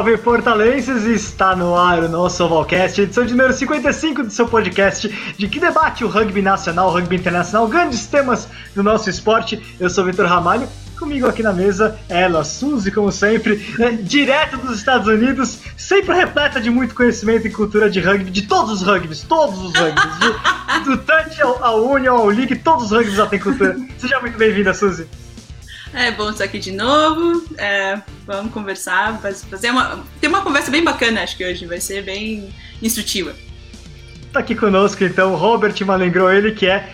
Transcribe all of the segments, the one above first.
Salve, fortalenses! Está no ar o nosso Ovalcast, edição de número 55 do seu podcast, de que debate o rugby nacional, o rugby internacional, grandes temas do nosso esporte. Eu sou Vitor Ramalho, comigo aqui na mesa ela, Suzy, como sempre, né, direto dos Estados Unidos, sempre repleta de muito conhecimento e cultura de rugby, de todos os rugbys, todos os rugbys, de, do Touch ao, ao Union, ao League, todos os rugbys já têm cultura. Seja muito bem-vinda, Suzy. É bom estar aqui de novo. É, vamos conversar, fazer uma. Tem uma conversa bem bacana, acho que hoje vai ser bem instrutiva. Tá aqui conosco então Robert Malengro, ele que é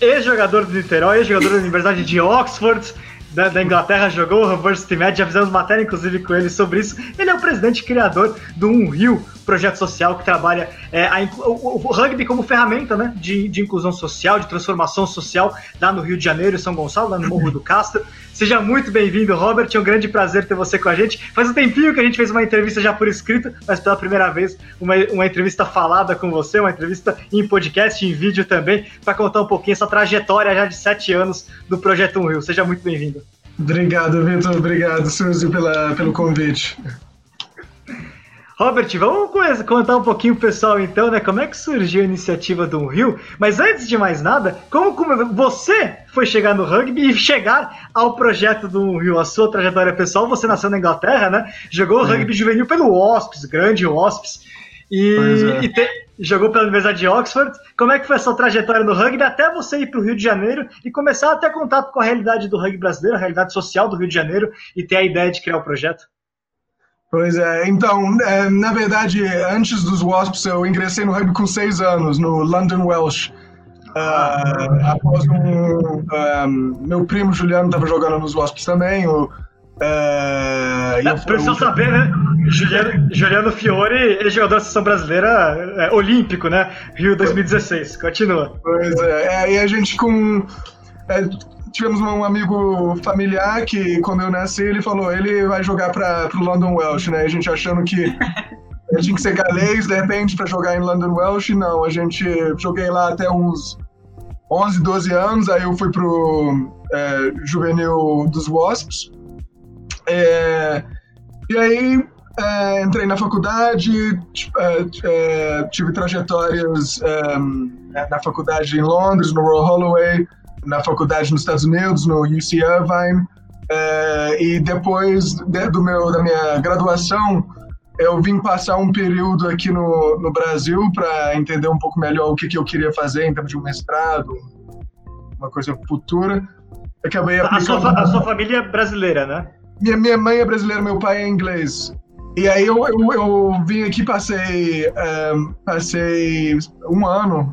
ex-jogador do Niterói, ex-jogador da Universidade de Oxford, da, da, Inglaterra, jogou o Reverse Match, já fizemos matéria inclusive com ele sobre isso. Ele é o presidente criador do Um Rio, projeto social que trabalha é, a, o, o, rugby como ferramenta né, de, de, inclusão social, de transformação social lá no Rio de Janeiro, São Gonçalo, lá no Morro do Castro. Seja muito bem-vindo, Robert. É um grande prazer ter você com a gente. Faz um tempinho que a gente fez uma entrevista já por escrito, mas pela primeira vez uma, uma entrevista falada com você, uma entrevista em podcast, em vídeo também, para contar um pouquinho essa trajetória já de sete anos do Projeto Um Rio. Seja muito bem-vindo. Obrigado, Vitor. Obrigado, Suzy, pela, pelo convite. Robert, vamos contar um pouquinho pro pessoal então, né? Como é que surgiu a iniciativa do Rio? Mas antes de mais nada, como, como você foi chegar no rugby e chegar ao projeto do Rio, a sua trajetória pessoal? Você nasceu na Inglaterra, né? Jogou é. rugby juvenil pelo Wasps, grande Wasps, e, é. e te, jogou pela Universidade de Oxford. Como é que foi a sua trajetória no rugby até você ir para o Rio de Janeiro e começar a ter contato com a realidade do rugby brasileiro, a realidade social do Rio de Janeiro e ter a ideia de criar o projeto? Pois é, então, é, na verdade, antes dos Wasps, eu ingressei no rugby com seis anos, no London Welsh. Uh, após um, um, Meu primo Juliano estava jogando nos Wasps também. O, uh, é, Precisa saber, né? Juliano, Juliano Fiore, ele é jogador da seleção brasileira é, olímpico, né? Rio 2016. Continua. Pois é, é e a gente com. É, tivemos um amigo familiar que, quando eu nasci, ele falou: ele vai jogar para o London Welsh, né? A gente achando que tinha que ser galês, de repente, para jogar em London Welsh. Não, a gente joguei lá até uns 11, 12 anos. Aí eu fui pro é, juvenil dos Wasps. É, e aí é, entrei na faculdade, é, é, tive trajetórias é, na faculdade em Londres, no Royal Holloway na faculdade nos Estados Unidos, no UC Irvine, e depois de, do meu, da minha graduação, eu vim passar um período aqui no, no Brasil para entender um pouco melhor o que, que eu queria fazer em termos de um mestrado, uma coisa futura. Acabei a sua, a sua família é brasileira, né? Minha, minha mãe é brasileira, meu pai é inglês. E aí eu, eu, eu vim aqui, passei, um, passei um ano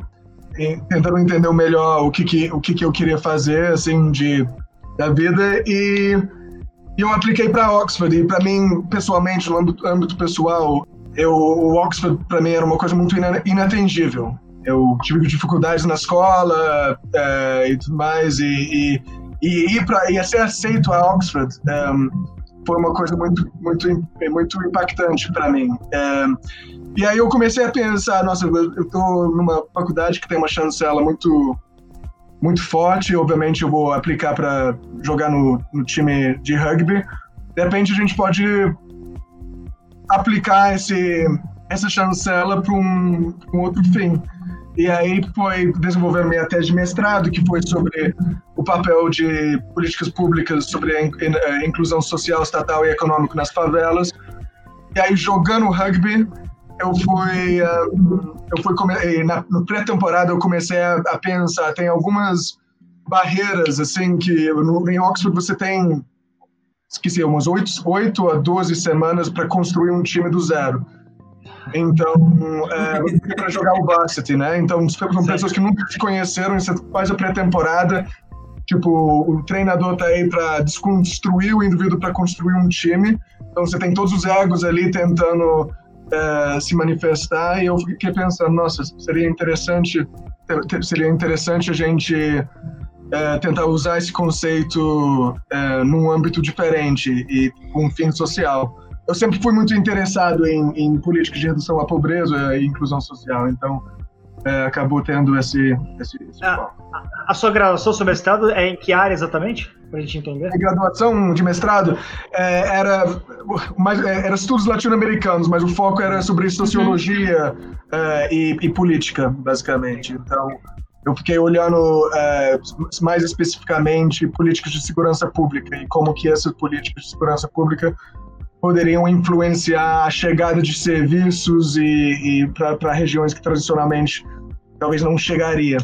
tentando entender melhor o que, que, o que, que eu queria fazer, assim, de, da vida. E, eu apliquei para Oxford. E para mim, pessoalmente, no âmbito, âmbito pessoal, eu, o Oxford para mim era uma coisa muito inatingível. Eu tive dificuldades na escola é, e tudo mais. E, e, e ir para e ser aceito a Oxford um, foi uma coisa muito, muito, muito impactante para mim. Um, e aí eu comecei a pensar, nossa, eu estou numa faculdade que tem uma chancela muito muito forte, obviamente eu vou aplicar para jogar no, no, time de rugby. De repente a gente pode aplicar esse, essa chancela para um, um, outro fim. E aí foi desenvolver minha tese de mestrado, que foi sobre o papel de políticas públicas sobre a inclusão social, estatal e econômica nas favelas. E aí jogando rugby, eu fui, uh, eu fui na, no pré-temporada eu comecei a, a, pensar, tem algumas barreiras assim que no, em Oxford você tem esqueci umas 8, 8 a 12 semanas para construir um time do zero. Então, é, para jogar o varsity, né? Então, são pessoas que nunca se conheceram, você faz a pré-temporada, tipo, o treinador tá aí para desconstruir o indivíduo para construir um time. Então, você tem todos os egos ali tentando é, se manifestar e eu fiquei pensando, nossa, seria interessante, seria interessante a gente é, tentar usar esse conceito é, num âmbito diferente e com um fim social. Eu sempre fui muito interessado em, em políticas de redução à pobreza e inclusão social, então é, acabou tendo esse, esse, esse a, a, sua graduação, seu mestrado, é em que área exatamente? pra gente entender. A graduação de mestrado é, era, mais, é, era estudos latino-americanos, mas o foco era sobre sociologia uhum. é, e, e, política, basicamente. Então, eu fiquei olhando é, mais especificamente políticas de segurança pública e como que essas políticas de segurança pública poderiam influenciar a chegada de serviços e, e para regiões que tradicionalmente talvez não chegaria.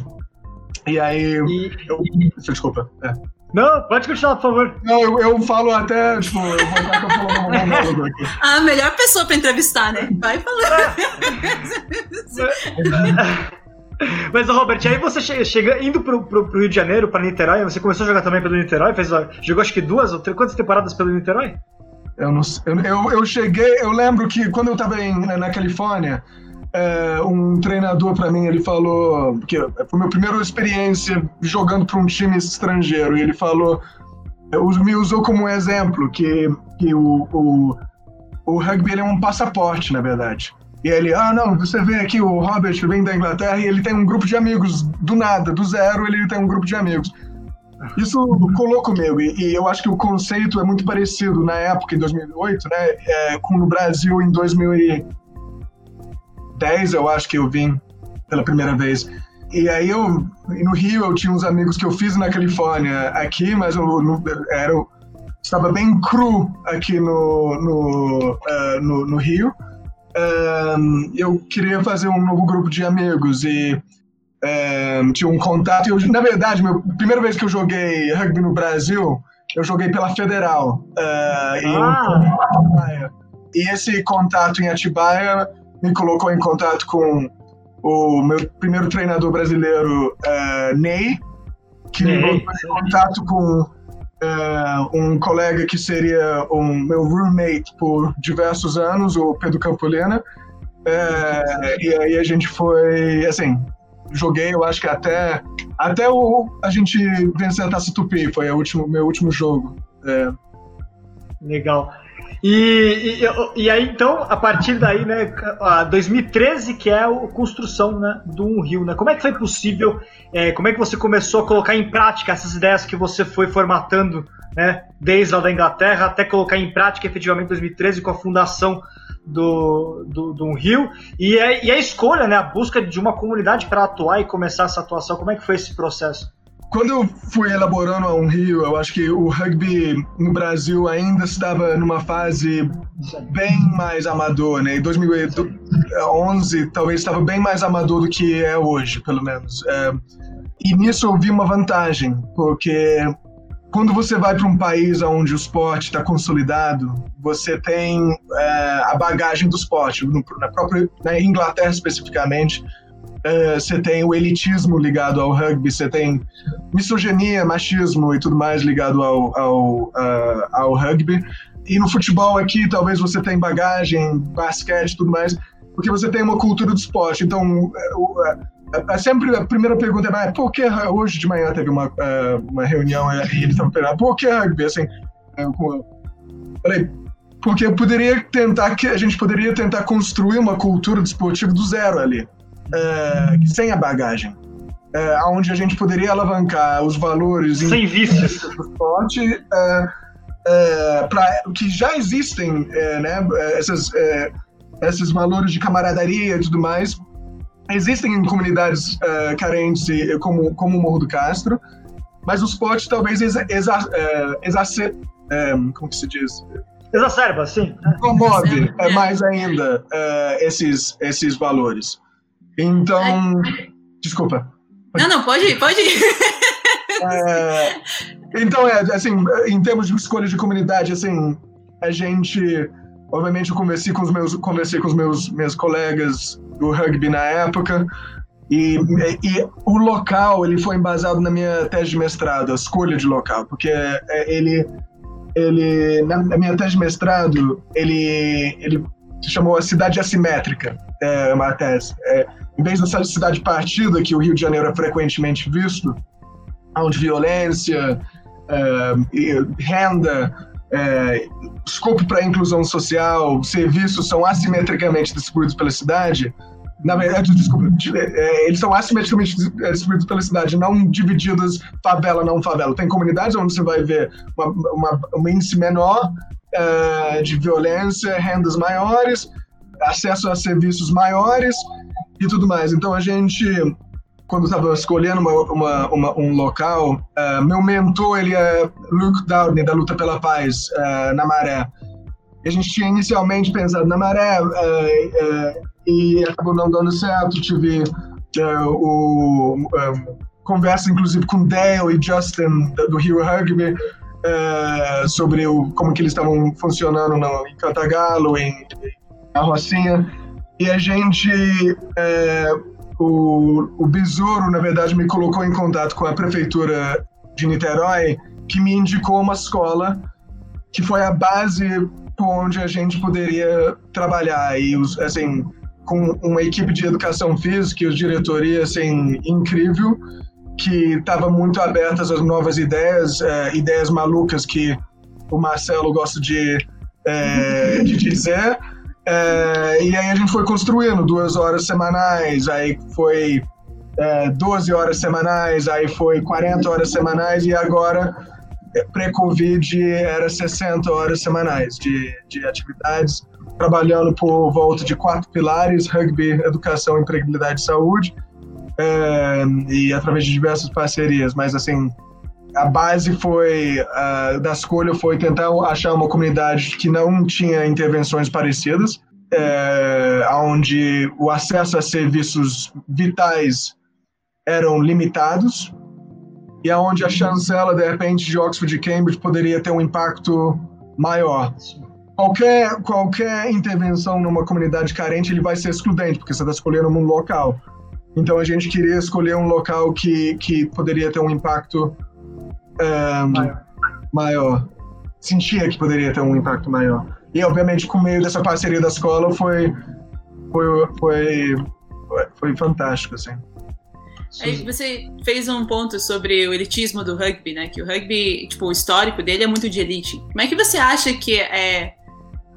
E aí, e, eu, desculpa. É. Não, pode continuar, por favor. Não, eu, eu falo até, tipo, eu vou estar falando monólogo aqui. A melhor pessoa para entrevistar, né? Vai falando. Mas, Robert, aí você chega, chega indo pro, pro, pro, Rio de Janeiro, para Niterói, você começou a jogar também pelo Niterói, fez, jogou acho que duas ou três, quantas temporadas pelo Niterói? Eu, não, eu, eu, cheguei, eu lembro que quando eu estava em, na Califórnia, é, um treinador para mim, ele falou, porque foi minha primeira experiência jogando para um time estrangeiro, e ele falou, me usou como exemplo que, que o, o, o rugby é um passaporte, na verdade. E ele, ah, não, você vê aqui o Robert vem da Inglaterra e ele tem um grupo de amigos, do nada, do zero, ele tem um grupo de amigos. Isso colou comigo, e, e eu acho que o conceito é muito parecido na época, em 2008, né, é, com no Brasil em 2000 10, eu acho que eu vim pela primeira vez. E aí eu, no Rio, eu tinha uns amigos que eu fiz na Califórnia aqui, mas eu, no, era, estava bem cru aqui no, no, uh, no, no, Rio. Um, eu queria fazer um novo grupo de amigos e um, tinha um contato. Eu, na verdade, meu, a primeira vez que eu joguei rugby no Brasil, eu joguei pela Federal. Uh, ah. e, e esse contato em Atibaia me colocou em contato com o meu primeiro treinador brasileiro, uh, Ney, que Ney, me colocou em contato com uh, um colega que seria um meu roommate por diversos anos, o Pedro Campolina. Uh, e aí a gente foi, assim, joguei, eu acho que até até o, a gente vencer a Taça Tupi, foi o último, meu último jogo. É. Legal. E, e, e, aí, então, a partir daí, né, 2013, que é a construção né, do um rio, né? Como é que foi possível, é, como é que você começou a colocar em prática essas ideias que você foi formatando, né, desde lá da Inglaterra até colocar em prática efetivamente em 2013 com a fundação do, do, do rio e, a, e a escolha, né, a busca de uma comunidade para atuar e começar essa atuação, como é que foi esse processo? Quando eu fui elaborando a um Rio, eu acho que o rugby no Brasil ainda estava numa fase bem mais amador, né? Em 2011, talvez estava bem mais amador do que é hoje, pelo menos. É, e nisso eu vi uma vantagem, porque quando você vai para um país onde o esporte está consolidado, você tem é, a bagagem do esporte. na própria na Inglaterra especificamente, é, você tem o elitismo ligado ao rugby, você tem misoginia, machismo e tudo mais ligado ao, ao, uh, ao rugby. E no futebol aqui, talvez você tenha bagagem, basquete e tudo mais, porque você tem uma cultura do esporte. Então, é sempre a primeira pergunta é, por que hoje de manhã teve uma, uma reunião e eles estavam perguntando, por que rugby? Assim, com, falei, porque poderia tentar que a gente poderia tentar construir uma cultura desportiva do zero ali é, sem a bagagem. É, onde a gente poderia alavancar os valores sem vícios do esporte é, é, para que já existem é, né, essas, é, esses valores de camaraderia e tudo mais existem em comunidades é, carentes como, como o Morro do Castro mas o esporte talvez exa, exa, exacer, como que se diz? Exacerba sim. Promove mais ainda esses esses valores. Então, desculpa. Não, não, pode ir, pode ir. É, então, é, assim, em termos de escolha de comunidade, assim, a gente, obviamente, eu conversei com os meus, conversei com os meus, meus colegas do rugby na época, e, e, o local, ele foi embasado na minha tese de mestrado, a escolha de local, porque é, ele, ele na, na minha tese de mestrado, ele, ele se chamou a cidade assimétrica, é uma tese. É, em vez dessa cidade partida que o Rio de Janeiro é frequentemente visto, onde violência, é, renda, é, escopo para inclusão social, serviços são assimetricamente distribuídos pela cidade, na verdade, desculpa, é, eles são assimetricamente é, distribuídos pela cidade, não divididos favela, não favela. Tem comunidades onde você vai ver uma, uma, um índice menor uh, de violência, rendas maiores, acesso a serviços maiores e tudo mais. Então a gente, quando estava escolhendo uma, uma, uma, um local, uh, meu mentor ele é Luke Downey da Luta pela Paz uh, na Maré. A gente tinha inicialmente pensado na Maré e acabou não dando certo. Tive o conversa inclusive com Dale e Justin do Rio Rugby sobre o, como que eles estavam funcionando no, em Cantagalo, em, em Rocinha. E a gente, o, o Besouro, na verdade, me colocou em contato com a prefeitura de Niterói, que me indicou uma escola que foi a base onde a gente poderia trabalhar. E, assim, com uma equipe de educação física e os diretoria, assim, incrível que estava muito aberta às novas ideias, é, ideias malucas que o Marcelo gosta de, é, de dizer. É, e aí a gente foi construindo duas horas semanais, aí foi é, 12 horas semanais, aí foi 40 horas semanais e agora, é, pré-Covid, era 60 horas semanais de, de atividades, trabalhando por volta de quatro pilares, rugby, educação, empregabilidade e saúde, é, e através de diversas parcerias, mas assim, a base foi uh, da escolha foi tentar achar uma comunidade que não tinha intervenções parecidas, é, onde o acesso a serviços vitais eram limitados e aonde a chancela de repente de Oxford e Cambridge poderia ter um impacto maior. Qualquer qualquer intervenção numa comunidade carente ele vai ser excludente porque você está escolhendo um local. Então a gente queria escolher um local que, que poderia ter um impacto um, maior. maior. Sentia que poderia ter um impacto maior. E obviamente com o meio dessa parceria da escola foi foi foi, foi fantástico assim. Aí você fez um ponto sobre o elitismo do rugby, né? Que o rugby, tipo, o histórico dele é muito de elite. Como é que você acha que é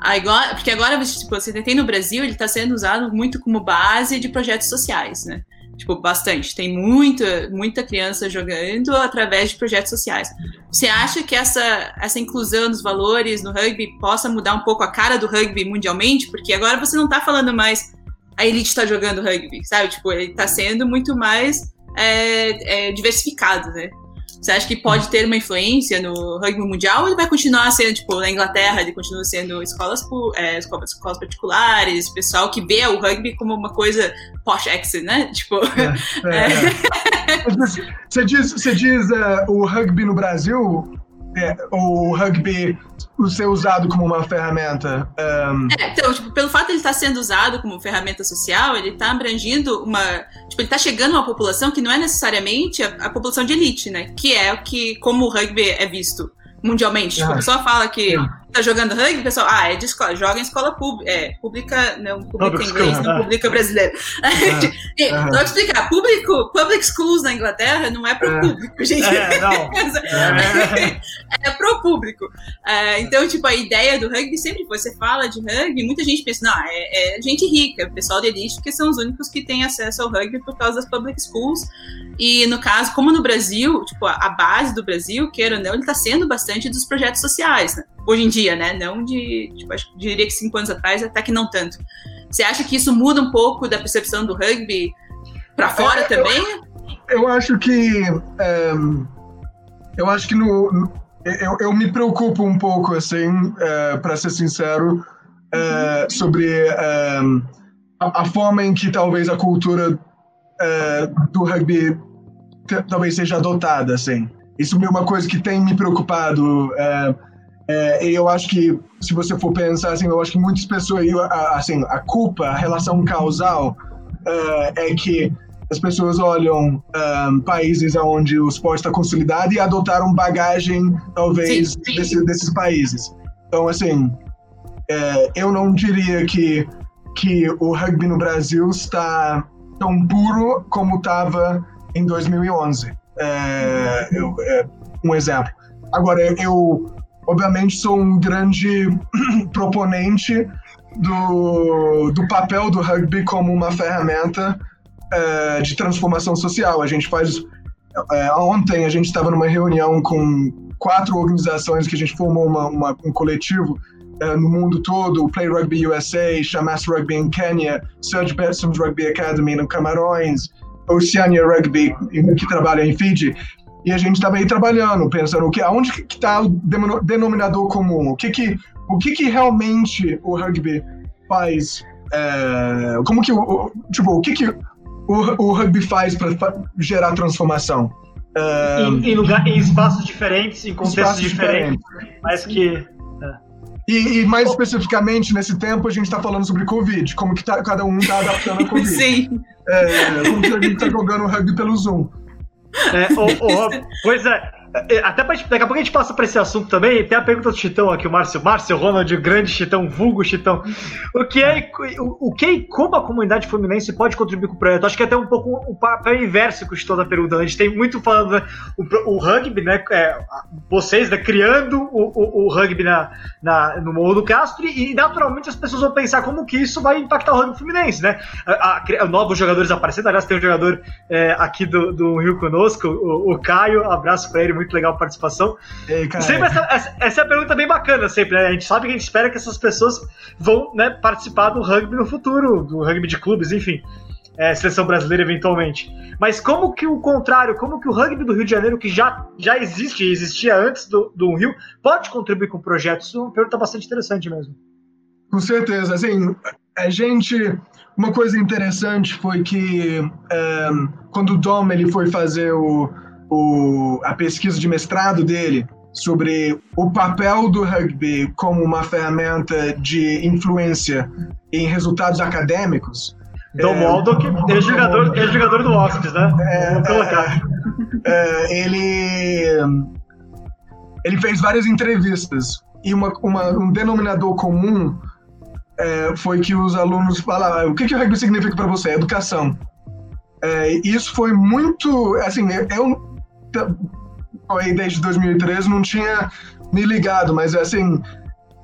Agora, porque agora tipo, você tem no Brasil, ele está sendo usado muito como base de projetos sociais, né? Tipo, bastante. Tem muita, muita criança jogando através de projetos sociais. Você acha que essa, essa inclusão dos valores no rugby possa mudar um pouco a cara do rugby mundialmente? Porque agora você não está falando mais a elite está jogando rugby, sabe? Tipo, ele está sendo muito mais é, é, diversificado, né? Você acha que pode ter uma influência no rugby mundial ou ele vai continuar sendo, tipo, na Inglaterra, ele continua sendo escolas, é, escolas, escolas particulares, pessoal que vê o rugby como uma coisa posh accent, né? Tipo. É, é. é. Você diz, você diz uh, o rugby no Brasil, é, o rugby ser usado como uma ferramenta. Um... É, então, tipo, pelo fato de ele estar sendo usado como ferramenta social, ele está abrangindo uma. Tipo, ele está chegando a uma população que não é necessariamente a, a, população de elite, né? Que é o que, como o rugby é visto mundialmente. Tipo, a pessoa fala que tá jogando rugby, pessoal, ah, é de escola, joga em escola pública, é, pública, não, pública inglês, não pública brasileira. Uhum. Vou explicar, público, public schools na Inglaterra não é pro público, gente. É, não. é, é pro público. É, então, tipo, a ideia do rugby sempre foi, você fala de rugby, muita gente pensa, não, é, é gente rica, pessoal de elite, que são os únicos que têm acesso ao rugby por causa das public schools. E no caso, como no Brasil, tipo, a base do Brasil, queira ou não, ele tá sendo bastante dos projetos sociais, né? Hoje em dia, né? Não de, tipo, acho, diria que cinco anos atrás, até que não tanto. Você acha que isso muda um pouco da percepção do rugby para fora é, também? Eu, eu, acho que é, eu acho que no, eu, eu me preocupo um pouco assim, é, para ser sincero, é, sobre é, a, a, forma em que talvez a cultura é, do rugby talvez seja adotada, assim. Isso é uma coisa que tem me preocupado. É, é, eu acho que, se você for pensar assim, eu acho que muitas pessoas, assim, a culpa, a relação causal uh, é que as pessoas olham um, é, países onde o esporte está consolidado e adotaram bagagem, talvez, sim, sim. Desse, desses países. Então, assim, é, eu não diria que, que o rugby no Brasil está tão puro como estava em 2011. É, eu, é, um exemplo. Agora, eu obviamente sou um grande proponente do, do papel do rugby como uma ferramenta é, de transformação social. A gente faz. É, ontem a gente estava numa reunião com quatro organizações que a gente formou uma, uma, um coletivo é, no mundo todo, Play Rugby USA, Chamas Rugby em Quênia, Serge Betson's Rugby Academy no Camarões, Oceania Rugby, que trabalha em Fiji. E a gente estava aí trabalhando, pensando o que, aonde que está o denominador comum, o que que, o que que realmente o rugby faz, é, como que, o, tipo, o que que o, o rugby faz para gerar transformação? É, em, em, lugar, em espaços diferentes, em contextos diferentes, diferentes, mas que é. E, e, mais especificamente, nesse tempo, a gente está falando sobre Covid, como que tá, cada um está adaptando a Covid. Sim. É, como que a gente está jogando rugby pelo Zoom. É, pois é, é, até pra, daqui a pouco a gente passa para esse assunto também. Tem a pergunta do Chitão aqui, o Márcio. Márcio Ronald, grande Chitão, vulgo Chitão. O que, é, o, o que e como a comunidade fluminense pode contribuir com o projeto? Acho que é até um pouco o papel inverso que o Chitão está perguntando. A gente tem muito falando né, o, o, rugby, né? É, vocês né, criando o, o, o, rugby na, na, no Morro do Castro e, naturalmente as pessoas vão pensar como que isso vai impactar o rugby fluminense, né? A, a, novos jogadores aparecendo. Aliás, tem um jogador é, aqui do, do Rio conosco, o, Caio. Abraço para ele, muito legal a participação. Ei, sempre essa, essa, essa, é a pergunta bem bacana, sempre, né? A gente sabe que a gente espera que essas pessoas vão né, participar do rugby no futuro, do rugby de clubes, enfim. É, seleção brasileira eventualmente. Mas como que o contrário, como que o rugby do Rio de Janeiro, que já, já existe existia antes do, do Rio, pode contribuir com projetos? Isso é uma pergunta bastante interessante mesmo. Com certeza. Assim, a gente. Uma coisa interessante foi que é, quando o Dom ele foi fazer o, o, a pesquisa de mestrado dele sobre o papel do rugby como uma ferramenta de influência em resultados acadêmicos. Dom é, Waldock é jogador, é jogador do Wasps, né? É, Vou colocar. É, é, ele, ele fez várias entrevistas e uma, uma um denominador comum é, foi que os alunos falavam o que, que o rugby significa para você? Educação. É, isso foi muito, assim, eu aí desde 2013 não tinha me ligado, mas assim,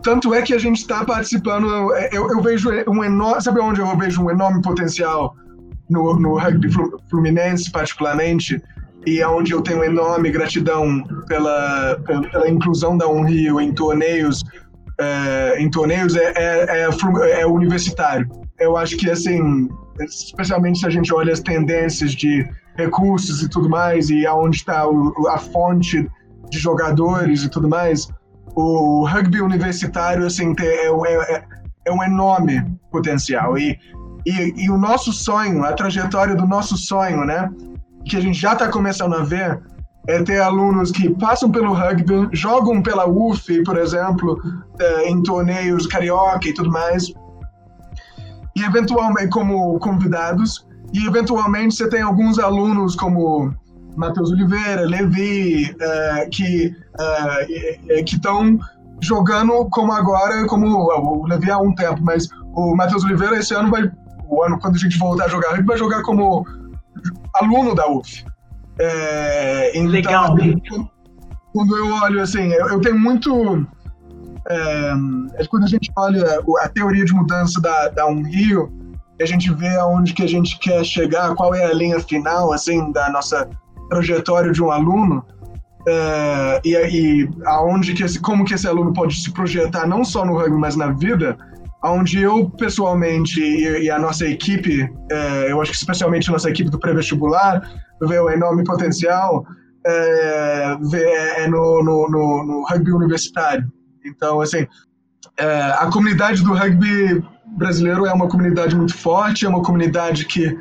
tanto é que a gente está participando, eu, eu, vejo um enorme, sabe onde eu vejo um enorme potencial no, no rugby fluminense particularmente, e é onde eu tenho enorme gratidão pela, pela, pela inclusão da Unrio em torneios, é, em torneios é, é, é, é universitário. Eu acho que, assim, especialmente se a gente olha as tendências de recursos e tudo mais, e aonde está a fonte de jogadores e tudo mais, o rugby universitário assim, é, é, é um enorme potencial. E, e, e, o nosso sonho, a trajetória do nosso sonho, né, que a gente já está começando a ver, é ter alunos que passam pelo rugby, jogam pela UF, por exemplo, é, em torneios carioca e tudo mais, e eventualmente como convidados, e eventualmente você tem alguns alunos como Matheus Oliveira, Levi, uh, que uh, que estão jogando como agora, como o Levi há um tempo, mas o Matheus Oliveira esse ano vai, o ano quando a gente voltar a jogar, ele vai jogar como aluno da UF. É, então, Legal. Quando eu olho assim, eu, eu tenho muito é, quando a gente olha a teoria de mudança da, da Unrio, a gente vê aonde que a gente quer chegar, qual é a linha final, assim, da nossa trajetória de um aluno, é, e, e aonde que esse, como que esse aluno pode se projetar não só no rugby, mas na vida, aonde eu pessoalmente e, e a nossa equipe, é, eu acho que especialmente a nossa equipe do pré-vestibular, vê o enorme potencial é, vê, é no, no, no, no, rugby universitário. Então, assim, é, a comunidade do rugby brasileiro é uma comunidade muito forte, é uma comunidade que,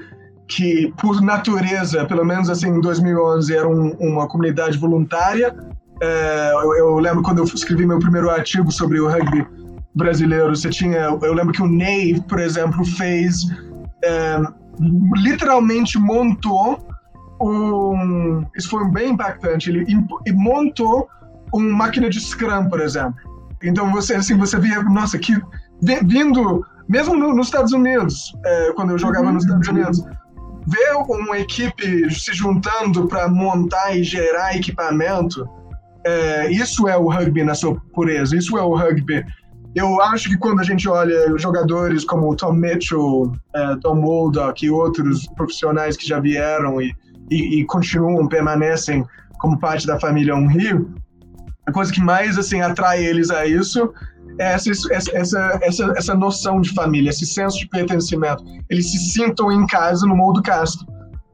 que por natureza, pelo menos assim em 2011, era um, uma comunidade voluntária. É, eu, eu, lembro quando eu escrevi meu primeiro artigo sobre o rugby brasileiro, você tinha, eu lembro que o Ney, por exemplo, fez, é, literalmente montou um, isso foi bem impactante, ele montou uma máquina de Scrum, por exemplo. Então você assim você via, nossa, que vindo mesmo no, nos Estados Unidos, é, quando eu jogava nos Estados Unidos, ver uma equipe se juntando para montar e gerar equipamento, é, isso é o rugby na sua pureza, isso é o rugby. eu acho que quando a gente olha jogadores como Tom Mitchell, uh, Tom Moldock e outros profissionais que já vieram e, e, e, continuam, permanecem como parte da família Um Rio, a coisa que mais assim atrai eles a isso é essa, essa, essa, essa noção de família, esse senso de pertencimento. Eles se sintam em casa no Moldo Castro.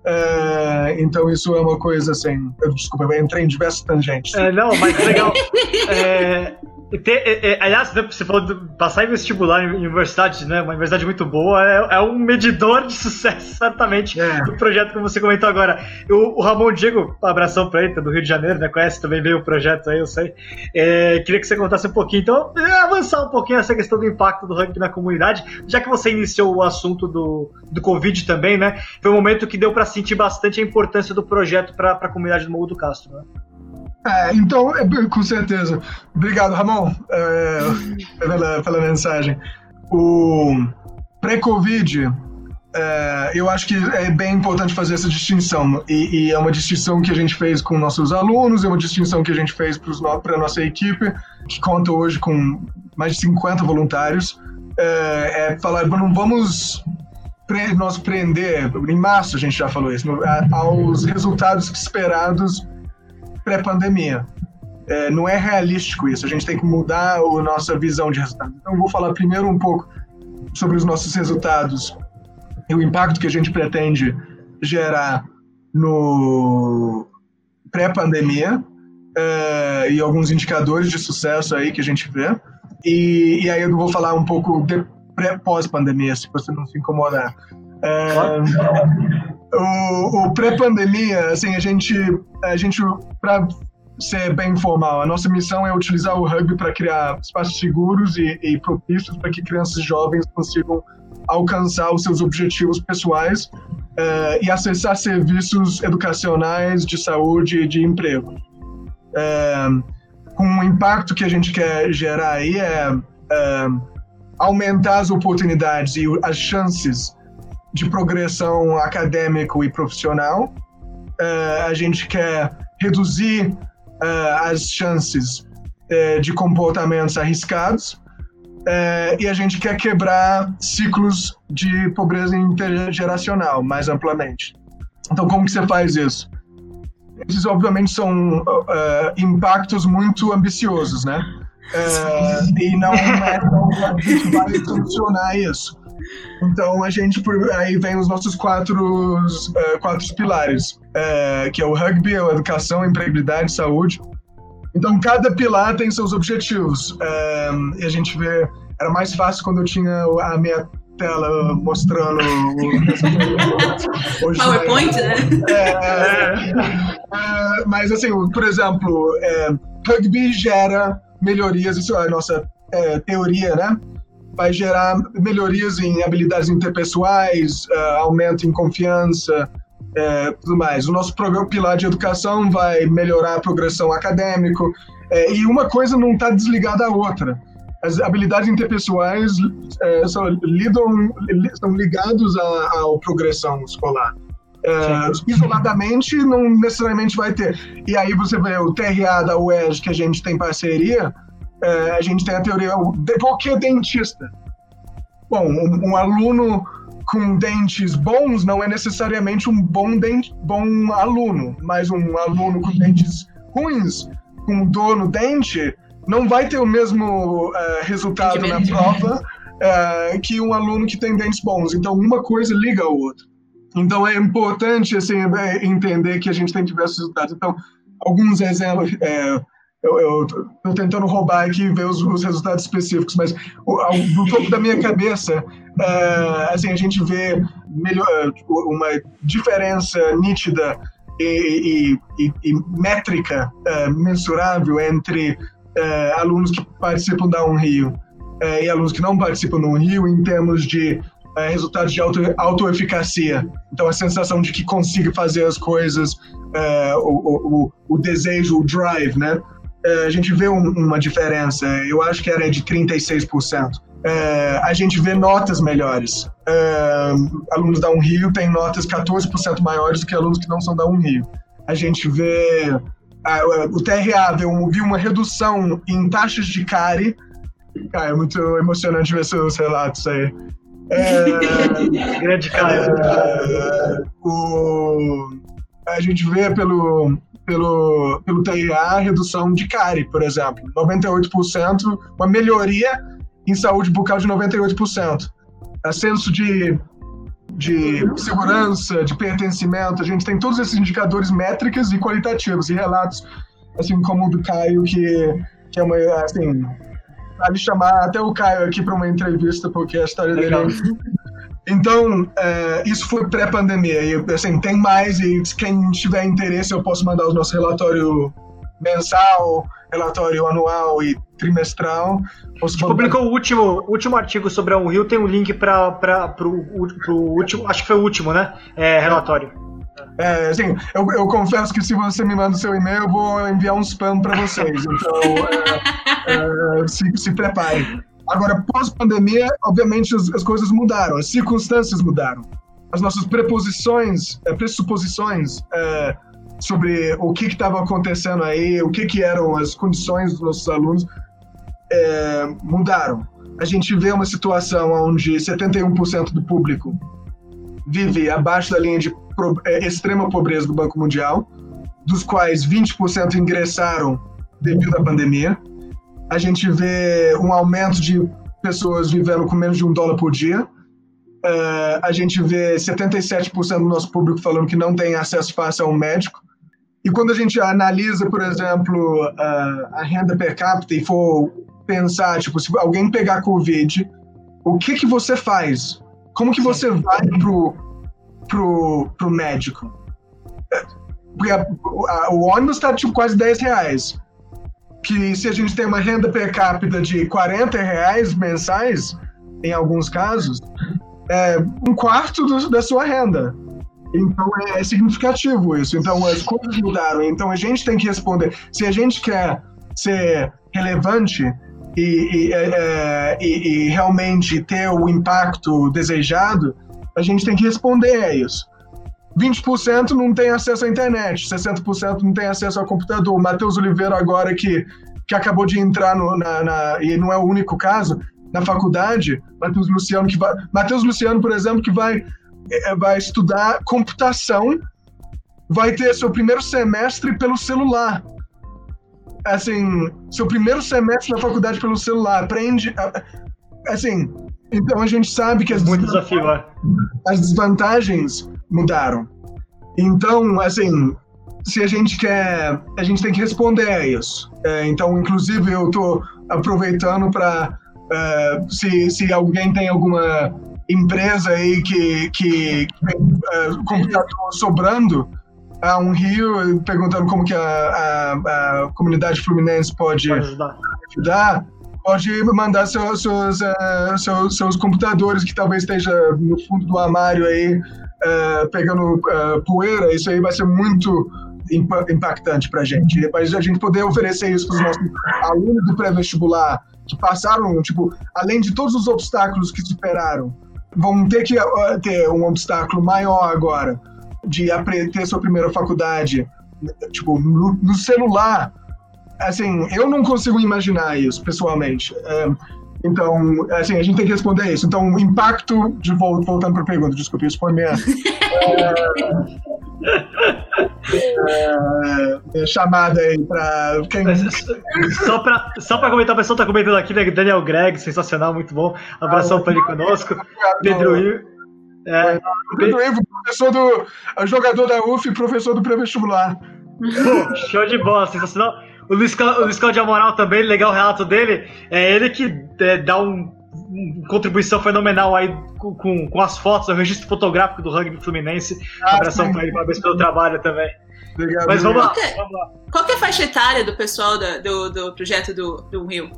É, então isso é uma coisa assim. Eu, desculpa, eu entrei em diversas tangentes. É, não, mas legal. é, ter, é, é, aliás, né, você falou de passar em vestibular em universidade, né? Uma universidade muito boa, é, é um medidor de sucesso, certamente, é. do projeto que você comentou agora. O, o Ramon Diego, abração pra ele, tá do Rio de Janeiro, né? Conhece também bem o projeto aí, eu sei. É, queria que você contasse um pouquinho, então, avançar um pouquinho essa questão do impacto do rugby na comunidade, já que você iniciou o assunto do, do Covid também, né? Foi um momento que deu para sentir bastante a importância do projeto para a comunidade do Morro do Castro, né? É, então, é, com certeza. Obrigado, Ramon, é, pela, pela mensagem. O pré-Covid, é, eu acho que é bem importante fazer essa distinção. E, e, é uma distinção que a gente fez com nossos alunos, é uma distinção que a gente fez para a nossa equipe, que conta hoje com mais de 50 voluntários. É, é falar, não vamos pre nós prender, em março a gente já falou isso, aos resultados esperados pré-pandemia. É, não é realístico isso, a gente tem que mudar a nossa visão de resultados. Então, eu vou falar primeiro um pouco sobre os nossos resultados e o impacto que a gente pretende gerar no pré-pandemia é, e alguns indicadores de sucesso aí que a gente vê. E, e aí eu vou falar um pouco de pós-pandemia, se você não se incomodar. É, o, o pré-pandemia, assim, a gente, a gente para ser bem informal, a nossa missão é utilizar o rugby para criar espaços seguros e, e propícios para que crianças jovens consigam alcançar os seus objetivos pessoais uh, e acessar serviços educacionais, de saúde e de emprego. Uh, com o impacto que a gente quer gerar aí é uh, aumentar as oportunidades e as chances de progressão acadêmico e profissional. Uh, a gente quer reduzir uh, as chances uh, de comportamentos arriscados e a gente quer quebrar ciclos de pobreza intergeracional mais amplamente. Então, como que você faz isso? Esses, obviamente, são impactos muito ambiciosos, né? e não é tão vai solucionar isso. Então a gente aí vem os nossos quatro, uh, quatro pilares, uh, que é o rugby, a educação, a empregabilidade, saúde. Então cada pilar tem seus objetivos. Uh, e a gente vê, era mais fácil quando eu tinha a minha tela mostrando Hoje PowerPoint, né? É, é, mas assim, por exemplo, rugby gera melhorias, isso é a nossa teoria, né? Vai gerar melhorias em habilidades interpessoais, uh, aumento em confiança, uh, tudo mais. O nosso programa pilar de educação vai melhorar a progressão acadêmica uh, e uma coisa não está desligada à outra. As habilidades interpessoais uh, são, lidam, estão ligados à, progressão escolar. Isoladamente não necessariamente vai ter. E aí você vê o TRA da UERJ que a gente tem parceria, é, a gente tem a teoria, por que dentista? Bom, um, um, aluno com dentes bons não é necessariamente um bom, dente, bom aluno, mas um aluno com dentes ruins, com dor no dente, não vai ter o mesmo uh, resultado na prova uh, que um aluno que tem dentes bons. Então, uma coisa liga a outra. Então, é importante assim, é, entender que a gente tem diversos resultados. Então, alguns exemplos, é, eu estou tentando roubar aqui e ver os, os, resultados específicos, mas no topo da minha cabeça, uh, assim, a gente vê melhor, uma diferença nítida e, e, e, e métrica uh, mensurável entre uh, alunos que participam da Um Rio e alunos que não participam do Um Rio em termos de resultados de auto, autoeficacia. Então, a sensação de que consiga fazer as coisas, o, o, o desejo, o drive, né? É, a gente vê um, uma diferença. Eu acho que era de 36%. É, a gente vê notas melhores. É, alunos da Unrio têm notas 14% maiores do que alunos que não são da Unrio. A gente vê a, o TRA viu, viu uma redução em taxas de CARE Cara, é muito emocionante ver seus relatos aí. É, Grande Caio. é, o, a gente vê pelo, pelo, pelo TIA a redução de cárie, por exemplo. 98%, uma melhoria em saúde bucal de 98%. Ascenso de, de segurança, de pertencimento, a gente tem todos esses indicadores métricas e qualitativos e relatos, assim como o do Caio, que, que é uma, assim, vale chamar até o Caio aqui para uma entrevista, porque a história Legal. dele é então, é, isso foi pré-pandemia. E, assim, tem mais, e quem tiver interesse, eu posso mandar o nosso relatório mensal, relatório anual e trimestral. Posso gente mandar- publicou o último, o último artigo sobre a Unreal, tem um link para pro último, acho que foi o último, né? É, relatório. É, assim, eu, eu confesso que se você me manda o seu e-mail, eu vou enviar um spam para vocês. Então, é, é, se, se prepare. Agora, pós-pandemia, obviamente as, as coisas mudaram, as circunstâncias mudaram. As nossas preposições, é, pressuposições é, sobre o que estava acontecendo aí, o que, que eram as condições dos nossos alunos, é, mudaram. A gente vê uma situação onde 71% do público vive abaixo da linha de pro- extrema pobreza do Banco Mundial, dos quais 20% ingressaram devido à pandemia. A gente vê um aumento de pessoas vivendo com menos de um dólar por dia. É, a gente vê 77% do nosso público falando que não tem acesso fácil a um médico. E quando a gente analisa, por exemplo, a, a renda per capita e for pensar, tipo, se alguém pegar Covid, o que que você faz? Como que você vai pro, pro, pro médico? É, Porque a- a- o ônibus está tipo quase 10 reais. Que se a gente tem uma renda per capita de 40 reais mensais, em alguns casos, é um quarto do- da sua renda. Então é, é significativo isso. Então as coisas mudaram. Então a gente tem que responder. Se a gente quer ser relevante e, e, é, é, e- e realmente ter o impacto desejado, a gente tem que responder a isso. 20% não tem acesso à internet, 60% não tem acesso ao computador. O Matheus Oliveira, agora que, que acabou de entrar no, na, na- e não é o único caso, na faculdade, Matheus Luciano, que vai. Matheus Luciano, por exemplo, que vai, eh, vai estudar computação, vai ter seu primeiro semestre pelo celular. Assim, seu primeiro semestre na faculdade pelo celular, aprende. Assim, então a gente sabe que as Muito desafio, é. as desvantagens mudaram. Então, assim, se a gente quer, a gente tem que responder a isso. É, então, inclusive, eu estou aproveitando para se, se alguém tem alguma empresa aí que, que tem é, computador sobrando a um rio, perguntando como que a, a, a comunidade fluminense pode Pode ajudar. ajudar, pode mandar seus, seus, eh, seus, seus computadores que talvez esteja no fundo do armário aí, eh, pegando eh, poeira, isso aí vai ser muito impa- impactante para a gente. Depois a gente poder oferecer isso para os nossos alunos do pré-vestibular, que passaram, tipo, além de todos os obstáculos que superaram, vão ter que eh, ter um obstáculo maior agora de ter sua primeira faculdade, tipo, no, no celular, assim, eu não consigo imaginar isso, pessoalmente. Então, assim, a gente tem que responder isso. Então, o impacto, de vol- voltando para a pergunta, desculpa, isso foi minha, é, é, chamada aí para quem... Só pra, só pra comentar, o pessoal tá comentando aqui, né? Daniel Greg, sensacional, muito bom. Abração pra ele conosco. Pedro Rio. É, Pedro Ivo, professor do... jogador da UF e professor do pré-vestibular. show de bola, sensacional. O Luiz, o Luiz Cláudio Amaral também, legal o relato dele. É ele que é, dá um, uma contribuição fenomenal aí com, com, com as fotos, o registro fotográfico do rugby fluminense. Ah, Abração sim. pra ele, parabéns pelo trabalho também. Obrigado. Mas vamos lá, Ok. vamos lá. Qual que é a faixa etária do pessoal da- do, do projeto do, do Rio?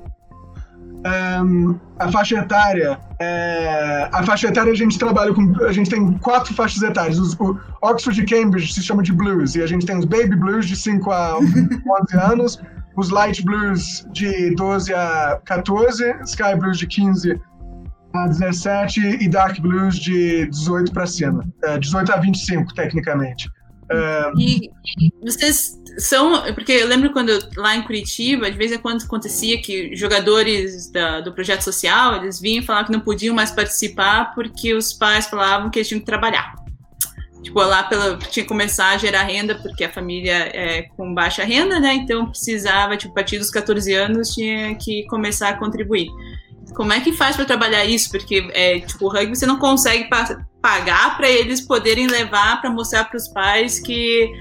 Ahn, a faixa etária, é, a faixa etária a gente trabalha com, a gente tem quatro faixas etárias. Os- o Oxford e Cambridge se chama de blues e a gente tem os baby blues de 5 a 11 anos, os light blues de 12 a 14, sky blues de 15 a 17 e dark blues de 18 para cima, é, 18 a 25 tecnicamente. E vocês são. Porque eu lembro quando lá em Curitiba, de vez em quando acontecia que jogadores da, do projeto social eles vinham falavam que não podiam mais participar porque os pais falavam que eles tinham que trabalhar. Tipo, lá pela, tinha que começar a gerar renda, porque a família é com baixa renda, né? Então precisava, tipo, a partir dos 14 anos tinha que começar a contribuir. Como é que faz para trabalhar isso? Porque, é, tipo, o rugby você não consegue pa pagar para eles poderem levar para mostrar para os pais que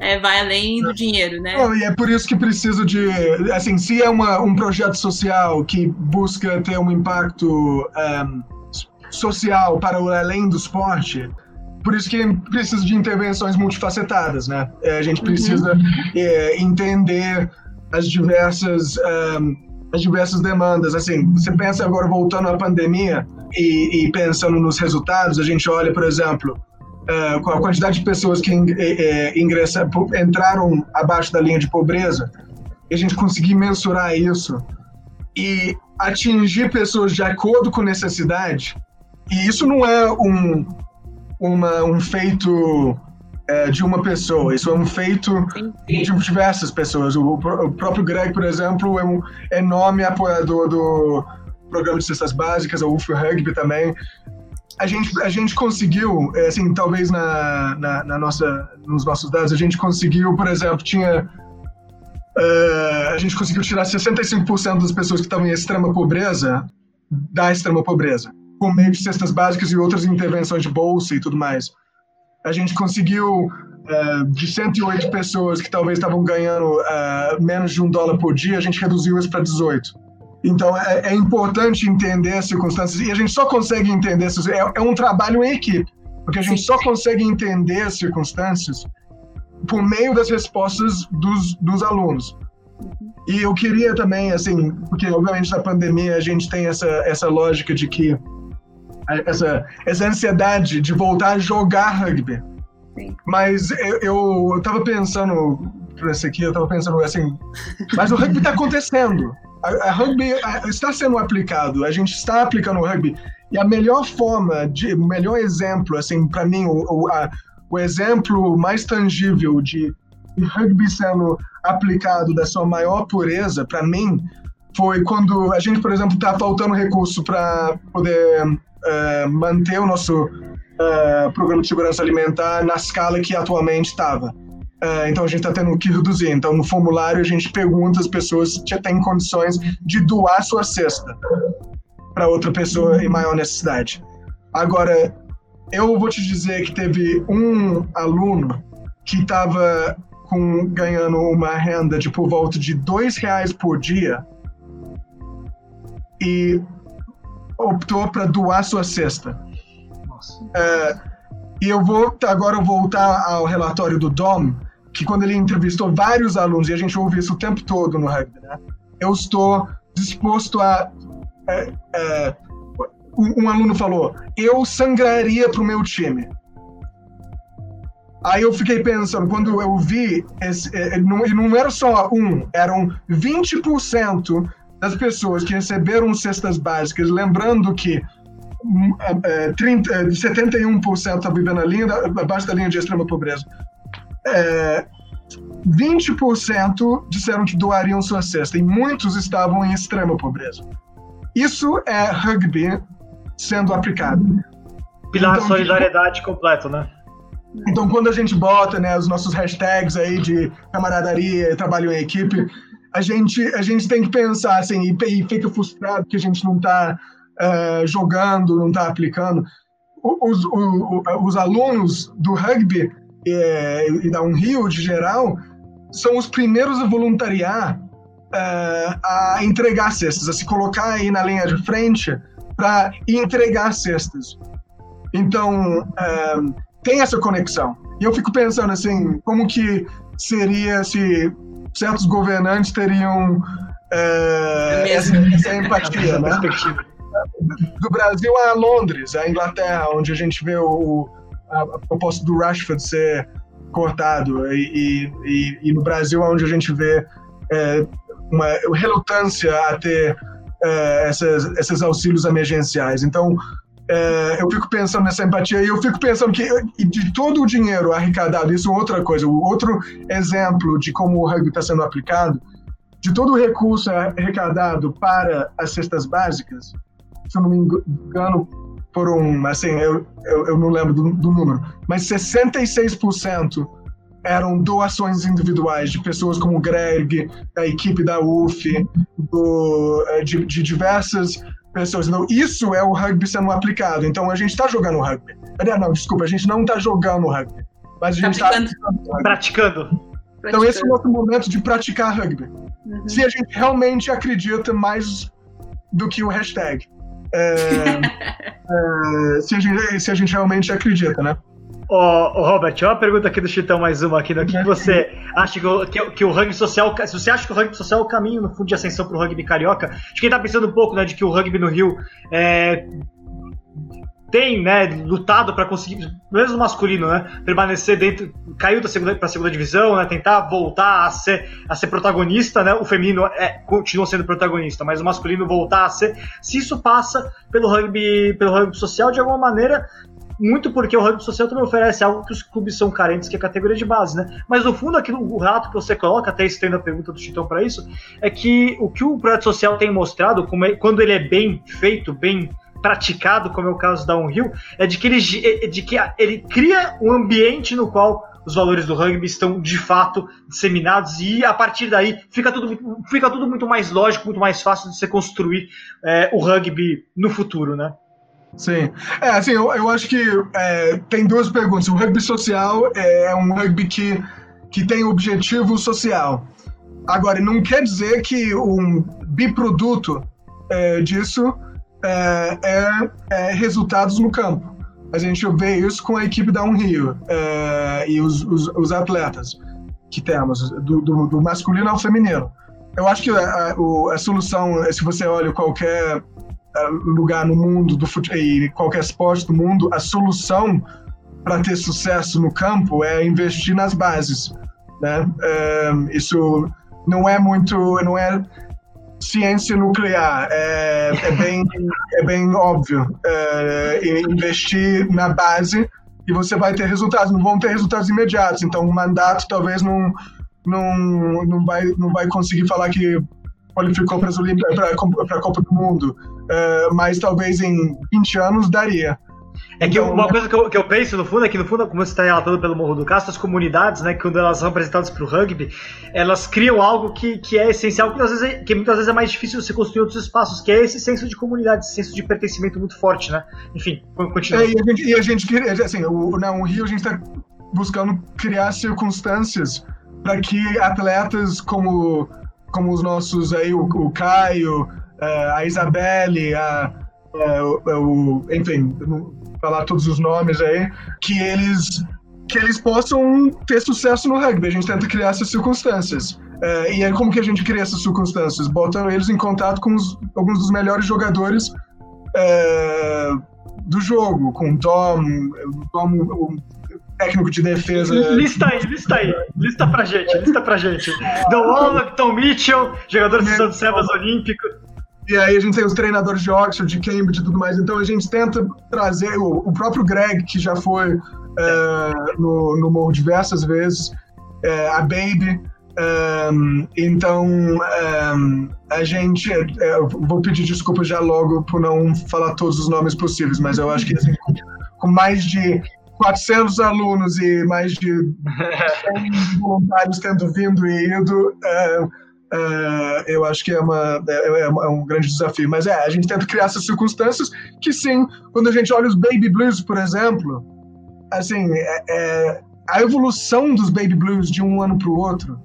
é, vai além do dinheiro, né? e é por isso que preciso de, assim, se é uma, um projeto social que busca ter um impacto um, social para o além do esporte, por isso que precisa de intervenções multifacetadas, né? É, a gente precisa uhum. é, entender as diversas um, as diversas demandas. Assim, você pensa agora voltando à pandemia e, e pensando nos resultados, a gente olha, por exemplo, uh, a quantidade de pessoas que uh, ingressa, entraram abaixo da linha de pobreza, e a gente conseguir mensurar isso e atingir pessoas de acordo com necessidade. E isso não é um, uma, um feito é, de uma pessoa, isso é um feito de diversas pessoas. O, o, próprio Greg, por exemplo, é um enorme apoiador do programa de cestas básicas, o UF Rugby também. A gente, a gente conseguiu, é, assim, talvez na, na, na, nossa, nos nossos dados, a gente conseguiu, por exemplo, tinha. Uh, a gente conseguiu tirar 65% das pessoas que estavam em extrema pobreza da extrema pobreza por meio de cestas básicas e outras intervenções de bolsa e tudo mais. A gente conseguiu, uh, de 108 pessoas que talvez estavam ganhando uh, menos de um dólar por dia, a gente reduziu isso para 18. Então é, é, importante entender as circunstâncias e a gente só consegue entender essas. É, é um trabalho em equipe, porque a gente só consegue entender as circunstâncias por meio das respostas dos, dos alunos. E eu queria também, assim, porque obviamente na pandemia a gente tem essa, essa lógica de que essa, essa ansiedade de voltar a jogar rugby. Sim. Mas eu, eu, eu tava pensando, por esse aqui, eu tava pensando assim, mas o rugby tá acontecendo. A, a rugby a, está sendo aplicado, a gente está aplicando o rugby. E a melhor forma, de, o melhor exemplo, assim, para mim, o, o, a, o exemplo mais tangível de rugby sendo aplicado da sua maior pureza, para mim, foi quando a gente, por exemplo, está faltando recurso para poder uh, manter o nosso uh, programa de segurança alimentar na escala que atualmente estava. Uh, então a gente está tendo que reduzir. Então no formulário a gente pergunta às pessoas se já tem condições de doar sua cesta para outra pessoa em maior necessidade. Agora, eu vou te dizer que teve um aluno que estava ganhando uma renda de por volta de dois reais por dia e optou para doar sua cesta. É, e eu vou agora voltar ao relatório do Dom, que quando ele entrevistou vários alunos, e a gente ouve isso o tempo todo no rugby, né? Eu estou disposto a. É, é, um aluno falou: eu sangraria para o meu time. Aí eu fiquei pensando, quando eu vi, esse, não, e não era só um, eram 20% das pessoas que receberam cestas básicas, lembrando que é, 30, 71% está vivendo na linha, abaixo da linha de extrema pobreza. É, 20% disseram que doariam sua cesta e muitos estavam em extrema pobreza. Isso é rugby sendo aplicado. Pilar então, solidariedade completo, né? Então, quando a gente bota né, os nossos hashtags aí de camaraderia, trabalho em equipe, a gente, a gente tem que pensar assim, e, e fica frustrado que a gente não está uh, eh, jogando, não está aplicando. Os, os, os, alunos do rugby é, e da Unrio, de geral, são os primeiros a voluntariar uh, a entregar cestas, a se colocar aí na linha de frente para entregar cestas. Então, uh, tem essa conexão. E eu fico pensando assim, como que seria se certos governantes teriam é, é essa, essa, empatia, né? Do Brasil a Londres, a Inglaterra, onde a gente vê o, a, a proposta do Rashford ser cortado, e, e, e, no Brasil onde a gente vê é, uma relutância a ter é, essas, esses auxílios emergenciais. Então, é, eu fico pensando nessa empatia e eu fico pensando que de todo o dinheiro arrecadado, isso é outra coisa, o outro exemplo de como o rugby está sendo aplicado, de todo o recurso arrecadado para as cestas básicas, se eu não me engano, por um, assim, eu, eu, eu não lembro do, do número, mas 66% eram doações individuais de pessoas como o Greg, da equipe da UF, do, é, de, de diversas pessoas. Então, isso é o rugby sendo aplicado. Então, a gente está jogando rugby. Não, desculpa, a gente não está jogando rugby. Mas a gente está tá praticando. Então, esse é o nosso momento de praticar rugby. Uhum. Se a gente realmente acredita mais do que o hashtag. É, é, se, a gente, se a gente realmente acredita, né? Ô, Robert, uma pergunta aqui do Chitão, mais uma aqui. Né? O que você acha que o, que, que, o rugby social. Se você acha que o rugby social é o caminho, no fundo, de ascensão para o rugby carioca, acho que ele tá pensando um pouco, né, de que o rugby no Rio é, tem, né, lutado para conseguir, mesmo o masculino, né, permanecer dentro, caiu da segunda para a segunda divisão, né, tentar voltar a ser, a ser protagonista, né, o feminino é, continua sendo protagonista, mas o masculino voltar a ser, se isso passa pelo rugby, pelo rugby social de alguma maneira, muito porque o rugby social também oferece algo que os clubes são carentes, que é a categoria de base, né? Mas no fundo, aquilo, o relato que você coloca, até estendo a pergunta do Chitão para isso, é que o que o projeto social tem mostrado, é, quando ele é bem feito, bem praticado, como é o caso da Unreal, é de que ele, é, é de que ele cria um ambiente no qual os valores do rugby estão de fato disseminados e a partir daí fica tudo, fica tudo muito mais lógico, muito mais fácil de você construir é, o rugby no futuro, né? Sim. É, assim, eu, eu acho que é, tem duas perguntas. O rugby social é um rugby que, que tem objetivo social. Agora, não quer dizer que um biproduto é, disso é, é, é, resultados no campo. A gente vê isso com a equipe da Unrio é, e os, os, os, atletas que temos, do, do, do, masculino ao feminino. Eu acho que a, a, a solução, se você olha qualquer lugar no mundo do futebol e qualquer esporte do mundo, a solução para ter sucesso no campo é investir nas bases, né? É, isso não é muito, não é ciência nuclear, é, é bem, é bem óbvio. É, investir na base e você vai ter resultados, não vão ter resultados imediatos. Então, o mandato talvez não não, não vai não vai conseguir falar que qualificou para a Copa do Mundo, uh, mas talvez em 20 anos daria. É que então, uma coisa que eu, que eu, penso, no fundo, é que no fundo, como você está relatando pelo Morro do Castro, as comunidades, né, quando elas são apresentadas para o rugby, elas criam algo que, que é essencial, que, vezes é, que muitas vezes é mais difícil você construir outros espaços, que é esse senso de comunidade, esse senso de pertencimento muito forte, né? Enfim, continua. É, e a gente, e a gente assim, o, não, o Rio, a gente está buscando criar circunstâncias para que atletas como como os nossos aí, o, o Caio, é, a Isabelle, a, a, é, o, é, o, enfim, falar todos os nomes aí, que eles que eles possam ter sucesso no rugby. A gente tenta criar essas circunstâncias. É, e aí, como que a gente cria essas circunstâncias? Bota eles em contato com os, alguns dos melhores jogadores é, do jogo, com o Tom, o Tom, técnico de defesa. Lista aí, lista aí. Lista pra gente, lista pra gente. Don Wallach, Tom Mitchell, jogador de Santos Sebas Olímpico. E aí a gente tem os treinadores de Oxford, de Cambridge e tudo mais. Então a gente tenta trazer o, o próprio Greg, que já foi é, no, no Morro diversas vezes, é, a Baby. Um, é, então, um, a gente. É, vou pedir desculpas já logo por não falar todos os nomes possíveis, mas eu acho que assim, com mais de 400 alunos e mais de 100 voluntários tendo vindo e ido, é, é, eu acho que é, uma, é, é, um grande desafio. Mas é, a gente tenta criar essas circunstâncias que, sim, quando a gente olha os Baby Blues, por exemplo, assim, é, é a evolução dos Baby Blues de um ano para o outro,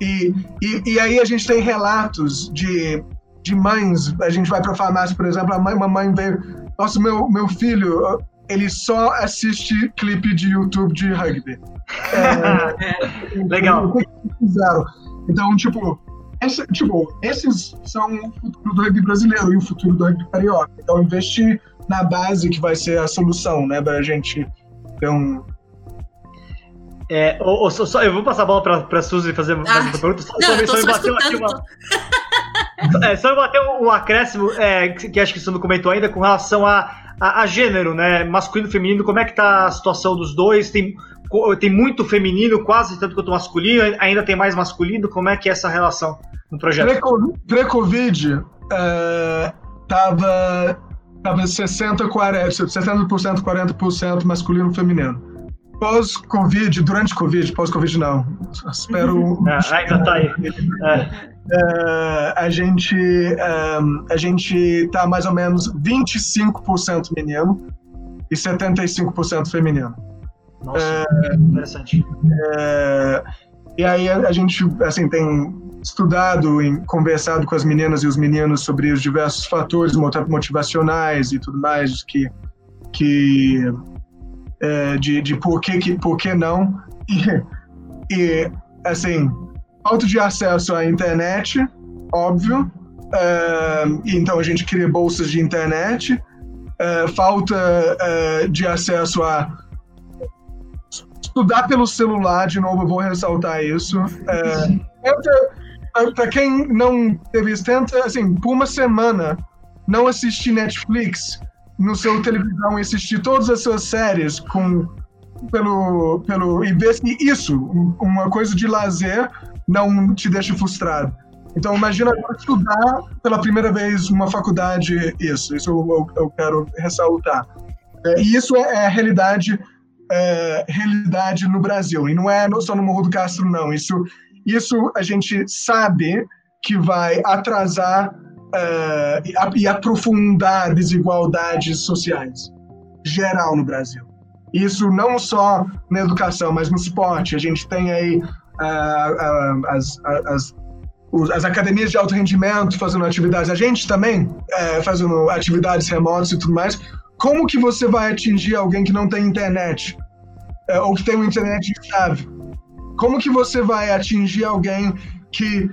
e, e, e, aí a gente tem relatos de, de mães, a gente vai para a farmácia, por exemplo, a mãe, uma mãe veio, nossa, meu, meu filho, ele só assiste clipe de YouTube de rugby. É, Legal. Então, tipo, esse, tipo, esses são o futuro do rugby brasileiro e o futuro do rugby carioca. Então, investir na base que vai ser a solução, né, pra gente ter um, é, ou, ou, só, eu vou passar a bola pra, pra Suzy fazer mais ah, uma pergunta. Só, não, só, só me bateu aqui uma. é, só me bateu um acréscimo é, que, que acho que você não comentou ainda com relação a a, a, gênero, né? Masculino e feminino, como é que tá a situação dos dois? Tem, tem muito feminino, quase tanto quanto masculino, ainda tem mais masculino, como é que é essa relação no projeto? Pré-Covid, é, tava, tava 60, 40, 70%, 40% masculino e feminino pós-Covid, durante Covid, pós-Covid não, espero... É, ainda tá aí. É. É, a gente um, a gente tá mais ou menos 25% menino e 75% feminino. Nossa, é, interessante. É, e aí a, a, gente assim tem estudado e conversado com as meninas e os meninos sobre os diversos fatores motivacionais e tudo mais que que de, de por que, que, por que não. E, e, assim, falta de acesso à internet, óbvio. É, então a gente cria bolsas de internet. É, falta é, de acesso a estudar pelo celular, de novo, eu vou ressaltar isso. Para quem não teve tenta, assim, por uma semana, não assistir Netflix no seu televisão e assistir todas as suas séries com pelo pelo e ver se isso uma coisa de lazer não te deixa frustrado então imagina estudar pela primeira vez uma faculdade isso isso eu, eu quero ressaltar é, e isso é, é a realidade é, realidade no Brasil e não é só no Morro do Castro não isso isso a gente sabe que vai atrasar uh, e aprofundar desigualdades sociais geral no Brasil. Isso não só na educação, mas no esporte. A gente tem aí as, as, as, academias de alto rendimento fazendo atividades, a gente também uh, fazendo atividades remotas e tudo mais. Como que você vai atingir alguém que não tem internet? ou que tem uma internet estável? Como que você vai atingir alguém que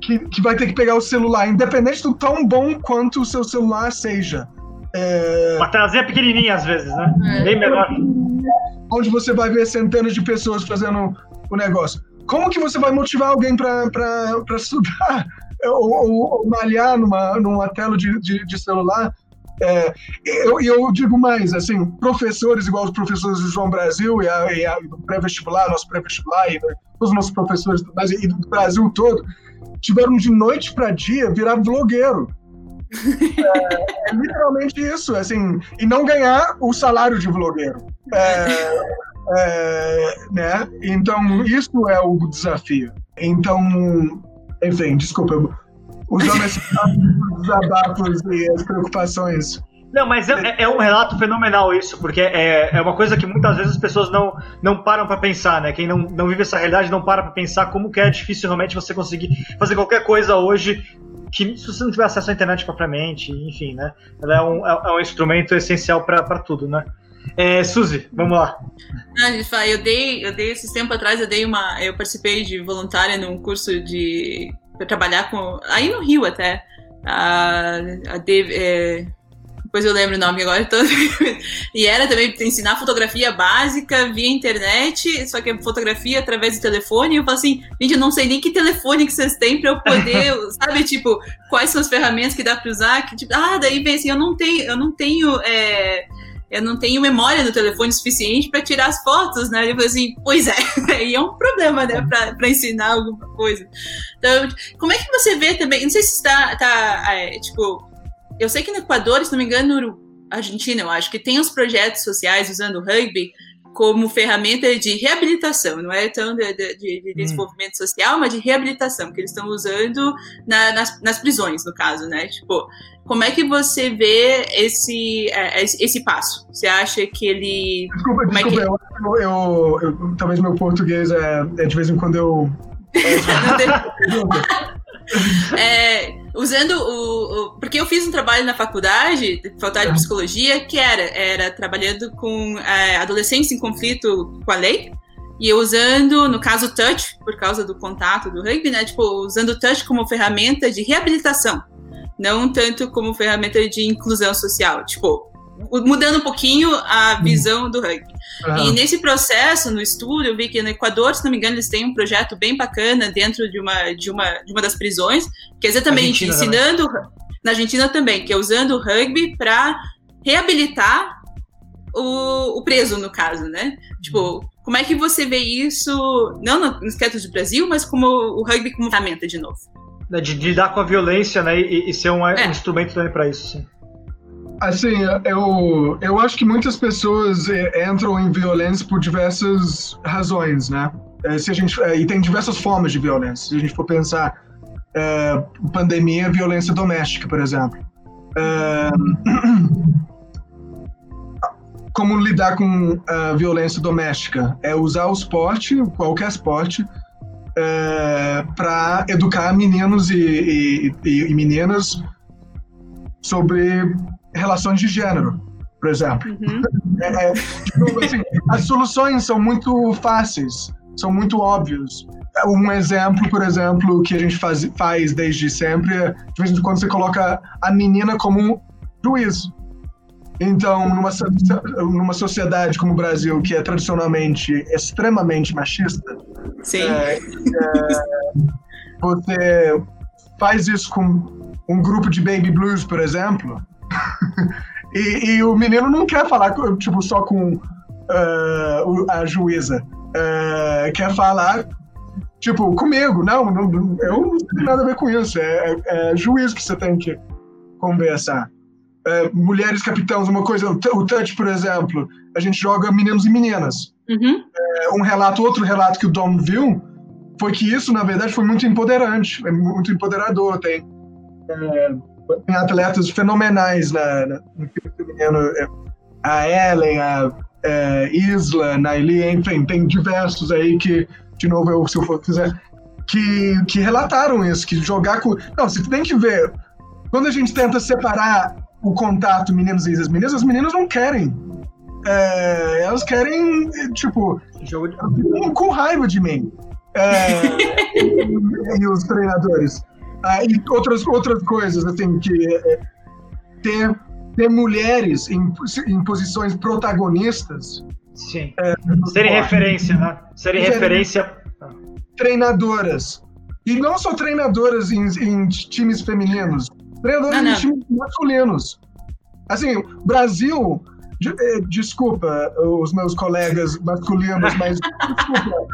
que, que vai ter que pegar o celular, independente do tão bom quanto o seu celular seja. É... Uma trazer pequenininha às vezes, né? É. Bem menor. Onde você vai ver centenas de pessoas fazendo o negócio. Como que você vai motivar alguém para estudar ou, ou, ou, malhar numa, numa tela de, de, de celular? É, eu, eu digo mais, assim, professores igual os professores do João Brasil e, a, e a, do pré-vestibular, nosso pré-vestibular e todos os nossos professores e do Brasil todo, tiveram de noite para dia virar blogueiro. é, é, literalmente isso, assim, e não ganhar o salário de blogueiro. É, é, né? Então, isso é o desafio. Então, enfim, desculpa, usando esses desabafos e as preocupações não, mas é, é, um relato fenomenal isso, porque é, é uma coisa que muitas vezes as pessoas não, não param para pensar, né? Quem não, não vive essa realidade não para para pensar como que é difícil realmente você conseguir fazer qualquer coisa hoje que se você não tiver acesso à internet propriamente, enfim, né? Ela é um, é, é um instrumento essencial para tudo, né? É, Suzy, vamos lá. Ah, eu dei, eu dei esses tempo atrás, eu dei uma, eu participei de voluntária num curso de para trabalhar com, aí no Rio até, a, a Dave, é, depois eu lembro o nome agora. E era também ensinar fotografia básica via internet, só que é fotografia através do telefone. E eu falo assim, gente, eu não sei nem que telefone que vocês têm para eu poder, sabe, tipo, quais são as ferramentas que dá para usar. Que, tipo, ah, daí vem assim, eu não tenho, eu não tenho. É eu não tenho memória no telefone suficiente para tirar as fotos, né? Eu falei assim, pois é, aí é um problema, né, para ensinar alguma coisa. Então, como é que você vê também? Não sei se está, tá, é, tipo, eu sei que no Equador, se não me engano, no Argentina, eu acho que tem uns projetos sociais usando o rugby como ferramenta de reabilitação, não é tão de, de, de hum. desenvolvimento hum. social, mas de reabilitação, que eles estão usando na, nas, nas, prisões, no caso, né? Tipo, como é que você vê esse, é, esse passo? Você acha que ele. Desculpa, como desculpa, é que... eu, eu, eu, talvez meu português é, é de vez em quando eu. é, usando o, o, Porque eu fiz um trabalho na faculdade, faculdade de psicologia, que era, era trabalhando com é, adolescentes em conflito com a lei. E eu usando, no caso, o touch, por causa do contato do rugby, né? Tipo, usando o touch como ferramenta de reabilitação. Não tanto como ferramenta de inclusão social. Tipo, mudando um pouquinho a visão do rugby. Ah. E nesse processo, no estudo, eu vi que no Equador, se não me engano, eles têm um projeto bem bacana dentro de uma, de uma, de uma das prisões, que é exatamente ensinando. Também. Na Argentina também, que é usando o rugby para reabilitar o, o preso, no caso, né? Tipo, como é que você vê isso, não no esqueto do Brasil, mas como o rugby como ferramenta de novo? De, de lidar com a violência, né? E, e ser um, é. um instrumento também para isso, sim. Assim, eu, eu acho que muitas pessoas é, entram em violência por diversas razões, né? É, se a gente, é, e tem diversas formas de violência. Se a gente for pensar é, pandemia, violência doméstica, por exemplo. É, como lidar com a violência doméstica? É usar o esporte, qualquer esporte, é, para educar meninos e, e, e, meninas sobre relações de gênero, por exemplo. Uhum. É, é, tipo, assim, as soluções são muito fáceis, são muito óbvias. Um exemplo, por exemplo, que a gente faz, faz desde sempre, é, de vez em quando você coloca a menina como um juiz. Então, numa, numa sociedade como o Brasil, que é tradicionalmente extremamente machista, Sim. É, é, você faz isso com um grupo de baby blues, por exemplo, e, e, o menino não quer falar tipo, só com uh, a juíza. Uh, quer falar tipo, comigo. Não, não, eu não tenho nada a ver com isso. É, é, é juiz que você tem que conversar. É, mulheres capitãs, uma coisa, o touch, por exemplo, a gente joga meninos e meninas. Uhum. Um relato, outro relato que o Dom viu foi que isso, na verdade, foi muito empoderante, é muito empoderador. Tem, tem atletas fenomenais na, na, no feminino, é, a Ellen, a é, Isla, Naili, enfim, tem diversos aí que, de novo, eu, se eu for quiser, que, que relataram isso, que jogar com. Não, você tem que ver. Quando a gente tenta separar o contato meninos e as meninas, as meninas não querem. É, elas querem, tipo, Jogo de... com raiva de mim. É, e, os treinadores. Ah, e outras, outras coisas, assim, que é, ter, ter mulheres em, em posições protagonistas. Sim. É, Serem referência, né? Serem referência. Treinadoras. E não só treinadoras em, em times femininos, Treinadores de times masculinos. Assim, Brasil, de, eh, desculpa os meus colegas masculinos, mas desculpa.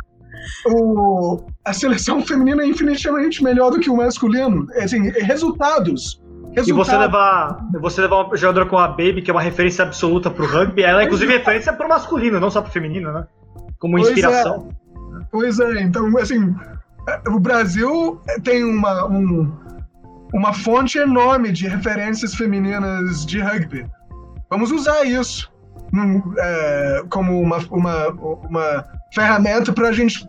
O, a seleção feminina é infinitamente melhor do que o masculino. É, assim, resultados. Resultado. E você levar, você levar uma jogadora como a Baby, que é uma referência absoluta pro rugby, ela é inclusive referência pro masculino, não só pro feminino, né? Como pois inspiração. É. Pois é, então, assim, o Brasil tem uma, um, uma fonte enorme de referências femininas de rugby. Vamos usar isso num, é, como uma, uma, uma ferramenta para a gente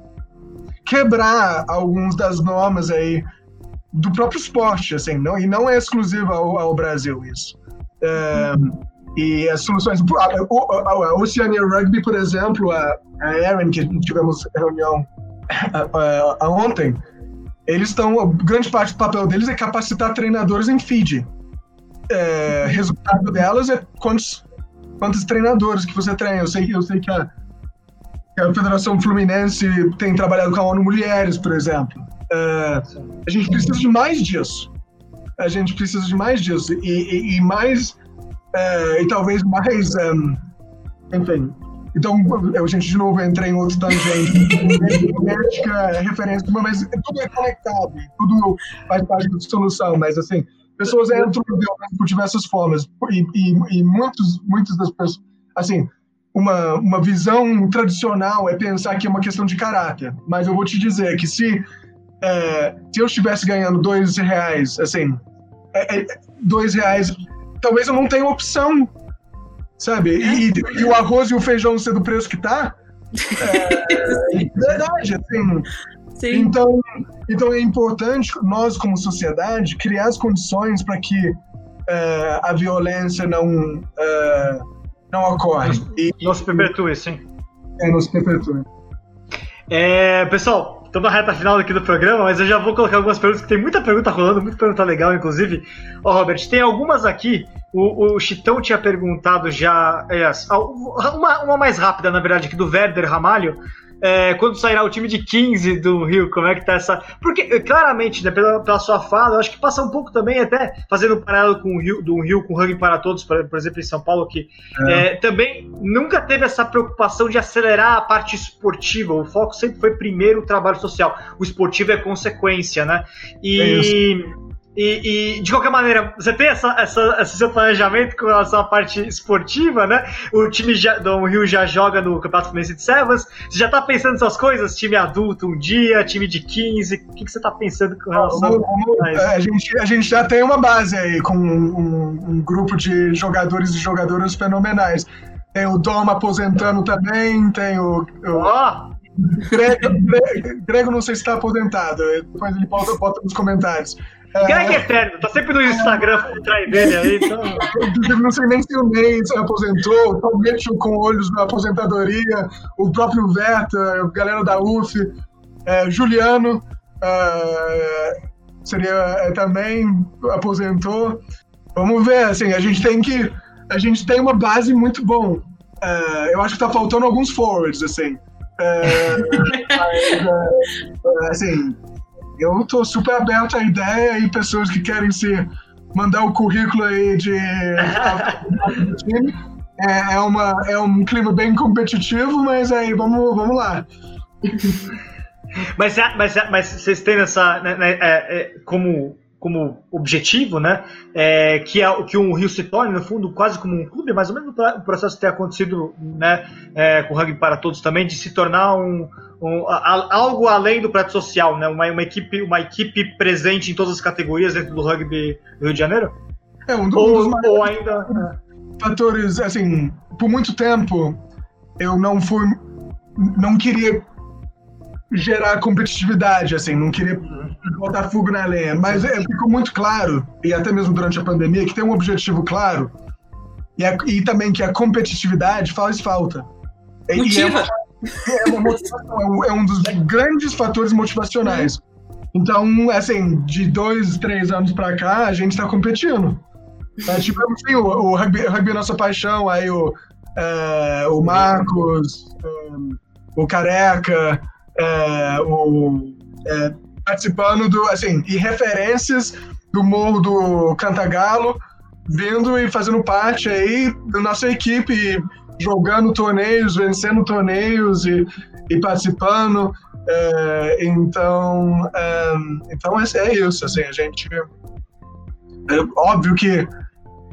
quebrar algumas das normas aí do próprio esporte, assim, não, e não é exclusivo ao, ao Brasil isso. É, e as soluções, a, a, a, Oceania Rugby, por exemplo, a, a Erin, que tivemos reunião a, ontem, eles estão. Grande parte do papel deles é capacitar treinadores em feed. É, resultado delas é quantos, quantos treinadores que você treina. Eu sei, eu sei que, a, a Federação Fluminense tem trabalhado com a ONU Mulheres, por exemplo. É, a gente precisa de mais disso. A gente precisa de mais disso. E, e, e mais. É, e talvez mais. Um, enfim, então, eu, gente, de novo, entrei em outro tangente. É referência, mas tudo é conectado, tudo faz parte da solução, mas assim, pessoas entram por diversas formas, e, e, e muitos, muitas das pessoas, assim, uma, uma visão tradicional é pensar que é uma questão de caráter, mas eu vou te dizer que se, é, se eu estivesse ganhando dois reais, assim, é, é, dois reais, talvez eu não tenha opção sabe? E, e, o arroz e o feijão ser do preço que tá, é, é verdade, assim. Sim. Então, então é importante nós, como sociedade, criar as condições para que é, a violência não, é, não ocorre. E, não se perpetue, sim. É, não se perpetue. É, pessoal, estamos na reta final aqui do programa, mas eu já vou colocar algumas perguntas, que tem muita pergunta rolando, muita pergunta legal, inclusive. Ó, oh, Robert, tem algumas aqui. O, o Chitão tinha perguntado já. Aliás, uma, uma mais rápida, na verdade, aqui do Werder Ramalho. É, quando sairá o time de 15 do Rio, como é que tá essa. Porque, claramente, né, pela, pela sua fala, eu acho que passa um pouco também, até fazendo um paralelo com o Rio, do Rio com o Rugby para Todos, por, por exemplo, em São Paulo, que é. É, também nunca teve essa preocupação de acelerar a parte esportiva. O foco sempre foi primeiro o trabalho social. O esportivo é consequência, né? E. E, e, de qualquer maneira, você tem essa, essa, esse seu planejamento com relação à parte esportiva, né? O time já, do Rio já joga no Campeonato Fluminense de Sevens. Você já tá pensando nessas coisas? Time adulto um dia, time de 15. O que, que você tá pensando com relação a isso? A gente, a gente já tem uma base aí com um, um, grupo de jogadores e jogadoras fenomenais. Tem o Dom aposentando também, tem o. o... Oh! Grego, Grego, não sei se está aposentado, depois ele bota, bota nos comentários. Greg é eterno, tá sempre no Instagram por trás dele aí. Então... não sei nem se o Ney se aposentou, o Tom Mitchell com olhos na aposentadoria, o próprio Verta, a galera da UF, é, Juliano é, seria é, também aposentou. Vamos ver, assim, a gente tem que. A gente tem uma base muito bom. É, eu acho que tá faltando alguns forwards, assim. É, mas, assim, eu estou super aberto à ideia e pessoas que querem se mandar o currículo aí de time. É, é, uma, é um clima bem competitivo, mas aí vamos, vamos lá. mas, mas, mas vocês têm essa. Né, né, é, é, como como objetivo, né, é, que é que um Rio se torne, no fundo, quase como um clube, mais ou menos o processo ter acontecido né, é, com o Rugby para Todos também, de se tornar um, um a, algo além do prato social, né, uma, uma, equipe, uma equipe presente em todas as categorias dentro do rugby do Rio de Janeiro? É um, do, ou, um dos ou ainda é. fatores, assim, por muito tempo eu não fui, não queria gerar competitividade, assim, não queria botar fogo na lenha. Mas é, ficou muito claro, e até mesmo durante a pandemia, que tem um objetivo claro e, a, e também que a competitividade faz falta. Motiva. É, uma, é, um, é um dos grandes fatores motivacionais. Então, assim, de dois, três anos pra cá, a gente está competindo. É, tipo, assim, o, o, rugby, o rugby é nossa paixão, aí o, é, o Marcos, é, o Careca, é, o, é, participando do, assim, e referências do Morro do Cantagalo, vindo e fazendo parte aí da nossa equipe, jogando torneios, vencendo torneios e, e participando. É, então, é, então é, isso, assim, a gente... É óbvio que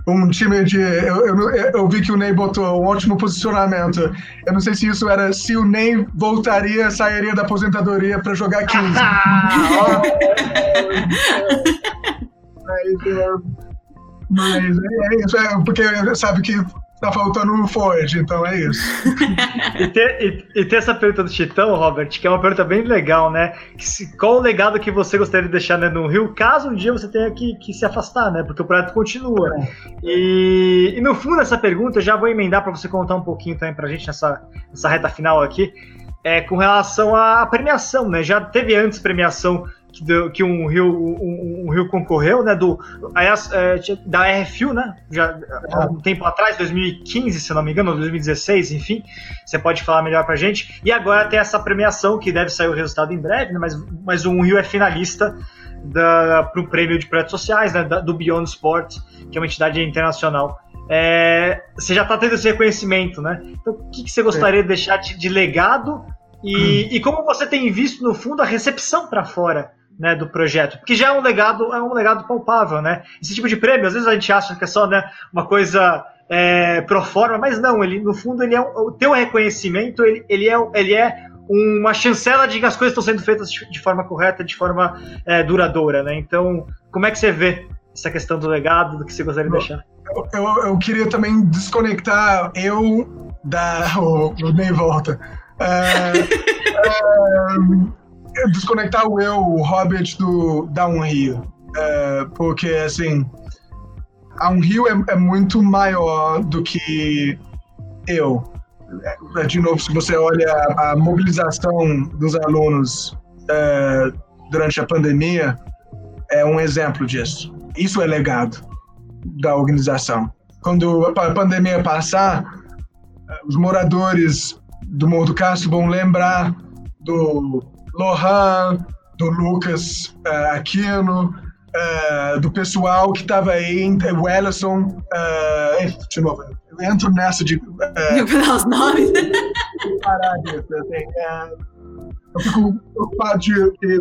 um time de. Eu, eu, eu, vi que o Ney botou um ótimo posicionamento. Eu não sei se isso era se o Ney voltaria, sairia da aposentadoria para jogar 15. mas, mas é, isso, é, porque sabe que tá faltando um Ford, então é isso. e, ter, e, e, ter essa pergunta do Chitão, Robert, que é uma pergunta bem legal, né? Se, qual o legado que você gostaria de deixar né, no Rio, caso um dia você tenha que, que se afastar, né? Porque o projeto continua. E, e, no fundo dessa pergunta, eu já vou emendar para você contar um pouquinho também pra gente nessa, nessa reta final aqui, é, com relação à premiação, né? Já teve antes premiação que, um Rio um, um, Rio concorreu, né? Do é, da RFU, né? Já há um tempo atrás, 2015, se não me engano, 2016, enfim. Você pode falar melhor pra gente. E agora tem essa premiação que deve sair o resultado em breve, né? Mas, mas o Rio é finalista para o prêmio de projetos sociais, né? Da, do Beyond Sport, que é uma entidade internacional. É, você já está tendo esse reconhecimento, né? Então, o que, que você gostaria é. de deixar de, de legado e, hum. e, como você tem visto, no fundo, a recepção para fora né, do projeto, porque já é um legado, é um legado palpável, né? Esse tipo de prêmio, às vezes a gente acha que é só né, uma coisa é, pro forma, mas não, ele no fundo ele é um, o teu reconhecimento, ele, ele, é, ele é uma chancela de que as coisas estão sendo feitas de forma correta, de forma é, duradoura, né? Então, como é que você vê essa questão do legado, do que você gostaria de deixar? Eu, eu, queria também desconectar eu da. O, o Ney volta. É, é, desconectar o eu, o Hobbit do da um rio. É, porque, assim, a um rio é, é, muito maior do que eu. É, de novo, se você olha a, mobilização dos alunos é, durante a pandemia, é um exemplo disso. Isso é legado da organização. Quando a pandemia passar, os moradores do Morro do Castro vão lembrar do Lohan, do Lucas uh, Aquino, uh, do pessoal que estava aí, o Ellison, uh, de novo, eu entro nessa de... Uh, eu os nomes. Parar disso, assim, eu fico preocupado de, de,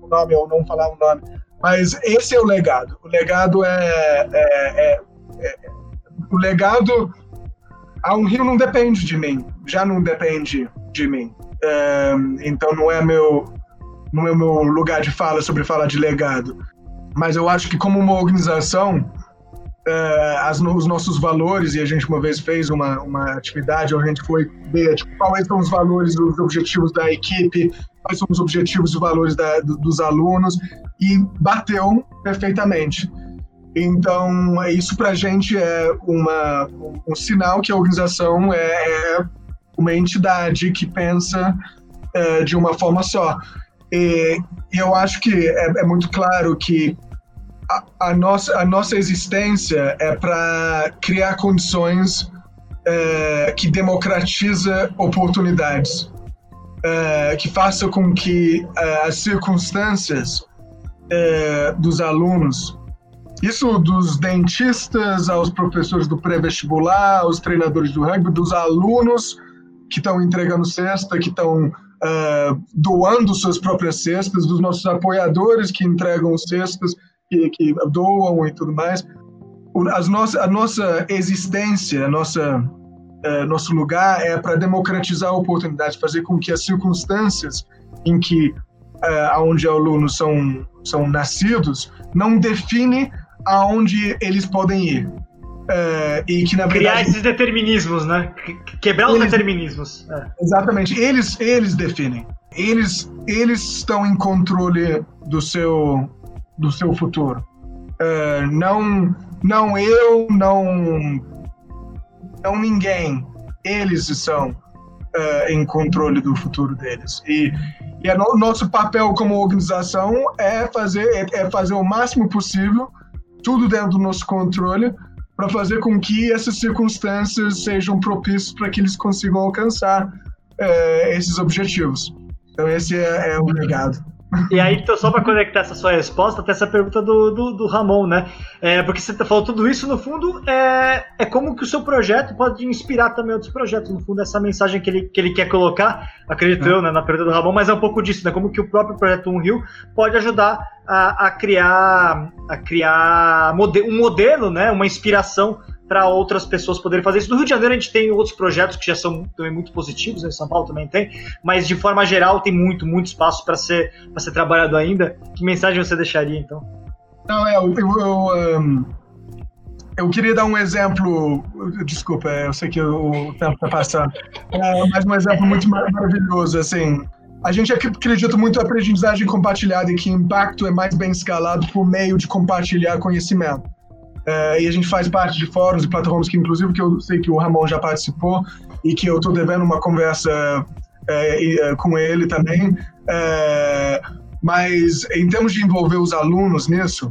o nome ou não falar o nome, mas esse é o legado. O legado é, é, é, é o legado a um rio não depende de mim, já não depende de mim. É, então não é meu não é meu lugar de fala sobre falar de legado, mas eu acho que como uma organização é, as, os nossos valores e a gente uma vez fez uma, uma atividade onde a gente foi ver tipo, quais são os valores, os objetivos da equipe, quais são os objetivos e valores da, dos alunos e bateu perfeitamente. Então, isso para a gente é uma, um, um, sinal que a organização é, é uma entidade que pensa é, de uma forma só. E, eu acho que é, é, muito claro que a, a, nossa, a nossa existência é para criar condições é, que democratiza oportunidades, é, que faça com que as circunstâncias dos alunos isso dos dentistas aos professores do pré-vestibular, aos treinadores do rugby, dos alunos que estão entregando cesta, que estão uh, doando suas próprias cestas, dos nossos apoiadores que entregam cestas, que, que doam e tudo mais. As nossa, a nossa existência, a nossa, uh, nosso lugar é para democratizar oportunidades, fazer com que as circunstâncias em que uh, onde alunos são, são nascidos não define aonde eles podem ir. É, e que na verdade, criar esses determinismos, né? Quebrar eles, os determinismos. É. Exatamente. Eles eles definem. Eles eles estão em controle do seu do seu futuro. É, não não eu, não não ninguém. Eles são é, em controle do futuro deles. E, e o nosso papel como organização é fazer é, é fazer o máximo possível tudo dentro do nosso controle para fazer com que essas circunstâncias sejam propícias para que eles consigam alcançar é, esses objetivos. Então esse é, é o legado. E aí, então, só para conectar essa sua resposta, até essa pergunta do, do, do Ramon, né? É, porque você tá falou tudo isso, no fundo, é, é como que o seu projeto pode inspirar também outros projetos. No fundo, essa mensagem que ele, que ele quer colocar, acredito é. eu, né, na pergunta do Ramon, mas é um pouco disso, né? Como que o próprio projeto Um Rio pode ajudar a, a criar, a criar um modelo, né? Uma inspiração para outras pessoas poderem fazer isso. No Rio de Janeiro a gente tem outros projetos que já são também muito positivos, né? em São Paulo também tem, mas de forma geral tem muito, muito espaço para ser, ser trabalhado ainda. Que mensagem você deixaria então? Não, é, eu, eu, eu, um, eu queria dar um exemplo, desculpa, eu sei que o tempo está passando, é, mas um exemplo muito maravilhoso, assim, a gente acredita muito em aprendizagem compartilhada e que impacto é mais bem escalado por meio de compartilhar conhecimento. É, e a gente faz parte de fóruns e plataformas que, inclusive, que eu sei que o Ramon já participou e que eu estou devendo uma conversa é, é, com ele também. É, mas, em termos de envolver os alunos nisso,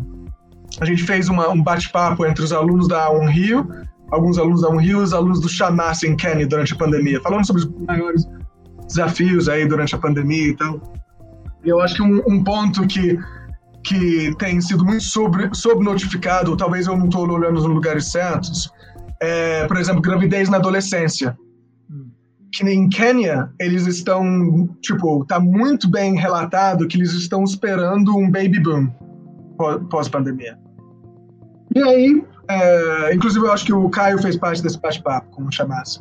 a gente fez uma, um bate-papo entre os alunos da Unrio, alguns alunos da Unrio e os alunos do Chamas em Kenya durante a pandemia, falando sobre os maiores desafios aí durante a pandemia e tal. E eu acho que um, um ponto que que tem sido muito sobre, subnotificado, ou talvez eu não estou olhando nos lugares certos, é, por exemplo, gravidez na adolescência. Que em Quênia, eles estão, tipo, tá muito bem relatado que eles estão esperando um baby boom pós-pandemia. E aí, é, inclusive eu acho que o Caio fez parte desse bate-papo, como chamasse.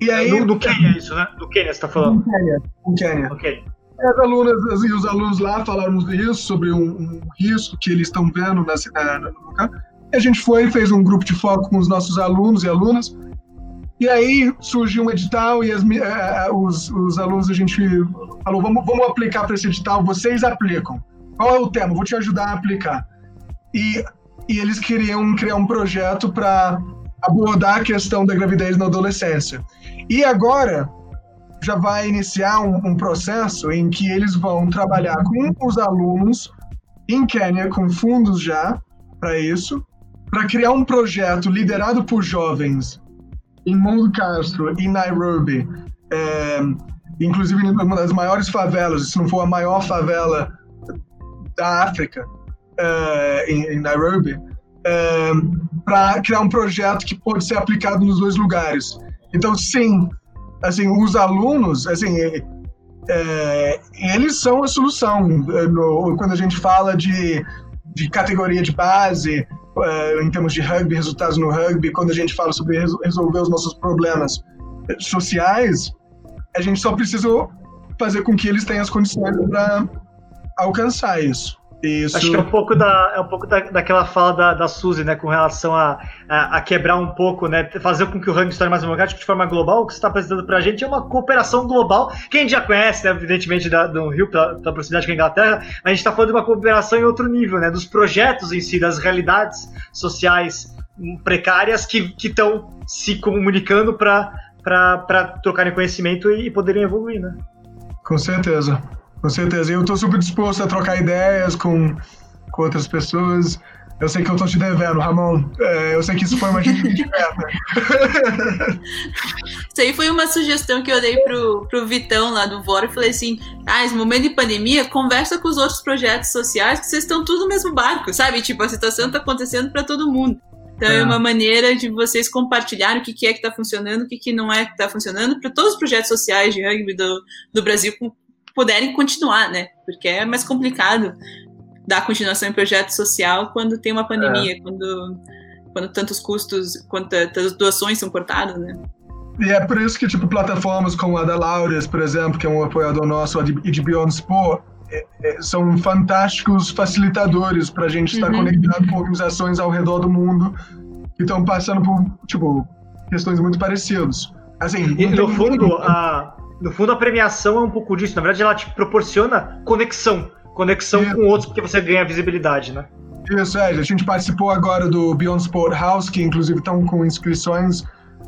E aí, do, do Quênia, isso, né? Do Quênia, você tá falando? Do Quênia. Do Quênia. Ok. As alunas e os alunos lá falaram isso, sobre um, um risco que eles estão vendo na, na, no lugar. E a gente foi fez um grupo de foco com os nossos alunos e alunas. E aí surgiu um edital e as, uh, os, os alunos, a gente falou, vamos, vamos aplicar para esse edital, vocês aplicam. Qual é o tema? Vou te ajudar a aplicar. E, e eles queriam criar um projeto para abordar a questão da gravidez na adolescência. E agora, já vai iniciar um, um processo em que eles vão trabalhar com os alunos em Quênia, com fundos já para isso, para criar um projeto liderado por jovens em Mundo Castro, em Nairobi, é, inclusive uma das maiores favelas, se não for a maior favela da África, é, em, em, Nairobi, é, para criar um projeto que pode ser aplicado nos dois lugares. Então, sim, assim, os alunos, assim, é, eles são a solução. É, quando a gente fala de, de categoria de base, é, em termos de rugby, resultados no rugby, quando a gente fala sobre resolver os nossos problemas sociais, a gente só precisa fazer com que eles tenham as condições para alcançar isso. Isso. Acho que é um pouco, da, é um pouco da, daquela fala da, da Suzy, né, com relação a, a, a, quebrar um pouco, né, fazer com que o ranking se torne mais democrático de forma global. O que você está apresentando para a gente é uma cooperação global, que a gente já conhece, né, evidentemente, da, do Rio, pela, pela proximidade com a Inglaterra, mas a gente está falando de uma cooperação em outro nível, né, dos projetos em si, das realidades sociais precárias que estão se comunicando para trocarem conhecimento e, e poderem evoluir, né? Com certeza. Com certeza. Eu estou super disposto a trocar ideias com, com outras pessoas. Eu sei que eu tô te devendo, Ramon. É, eu sei que isso foi uma meta. Isso aí foi uma sugestão que eu dei pro, pro Vitão lá do Vora. Eu falei assim: ah, esse momento de pandemia, conversa com os outros projetos sociais, que vocês estão tudo no mesmo barco, sabe? Tipo, a situação tá acontecendo para todo mundo. Então é. é. uma maneira de vocês compartilharem o que, que é que está funcionando, o que, que não é que está funcionando, para todos os projetos sociais de rugby do, do Brasil puderem continuar, né? Porque é mais complicado dar continuação em projeto social quando tem uma pandemia, é. quando, quando tantos custos, quantas doações são cortadas, né? E é por isso que, tipo, plataformas como a da Laureus, por exemplo, que é um apoiador nosso, e de Beyond Sport, é, é, são fantásticos facilitadores para a gente estar uhum. conectado com organizações ao redor do mundo que estão passando por, tipo, questões muito parecidas. Assim, e, no fundo, a, no fundo, a premiação é um pouco disso. Na verdade, ela te proporciona conexão. Conexão Isso. com outros, porque você ganha visibilidade, né? Isso, é. A gente participou agora do Beyond Sport House, que inclusive estão com inscrições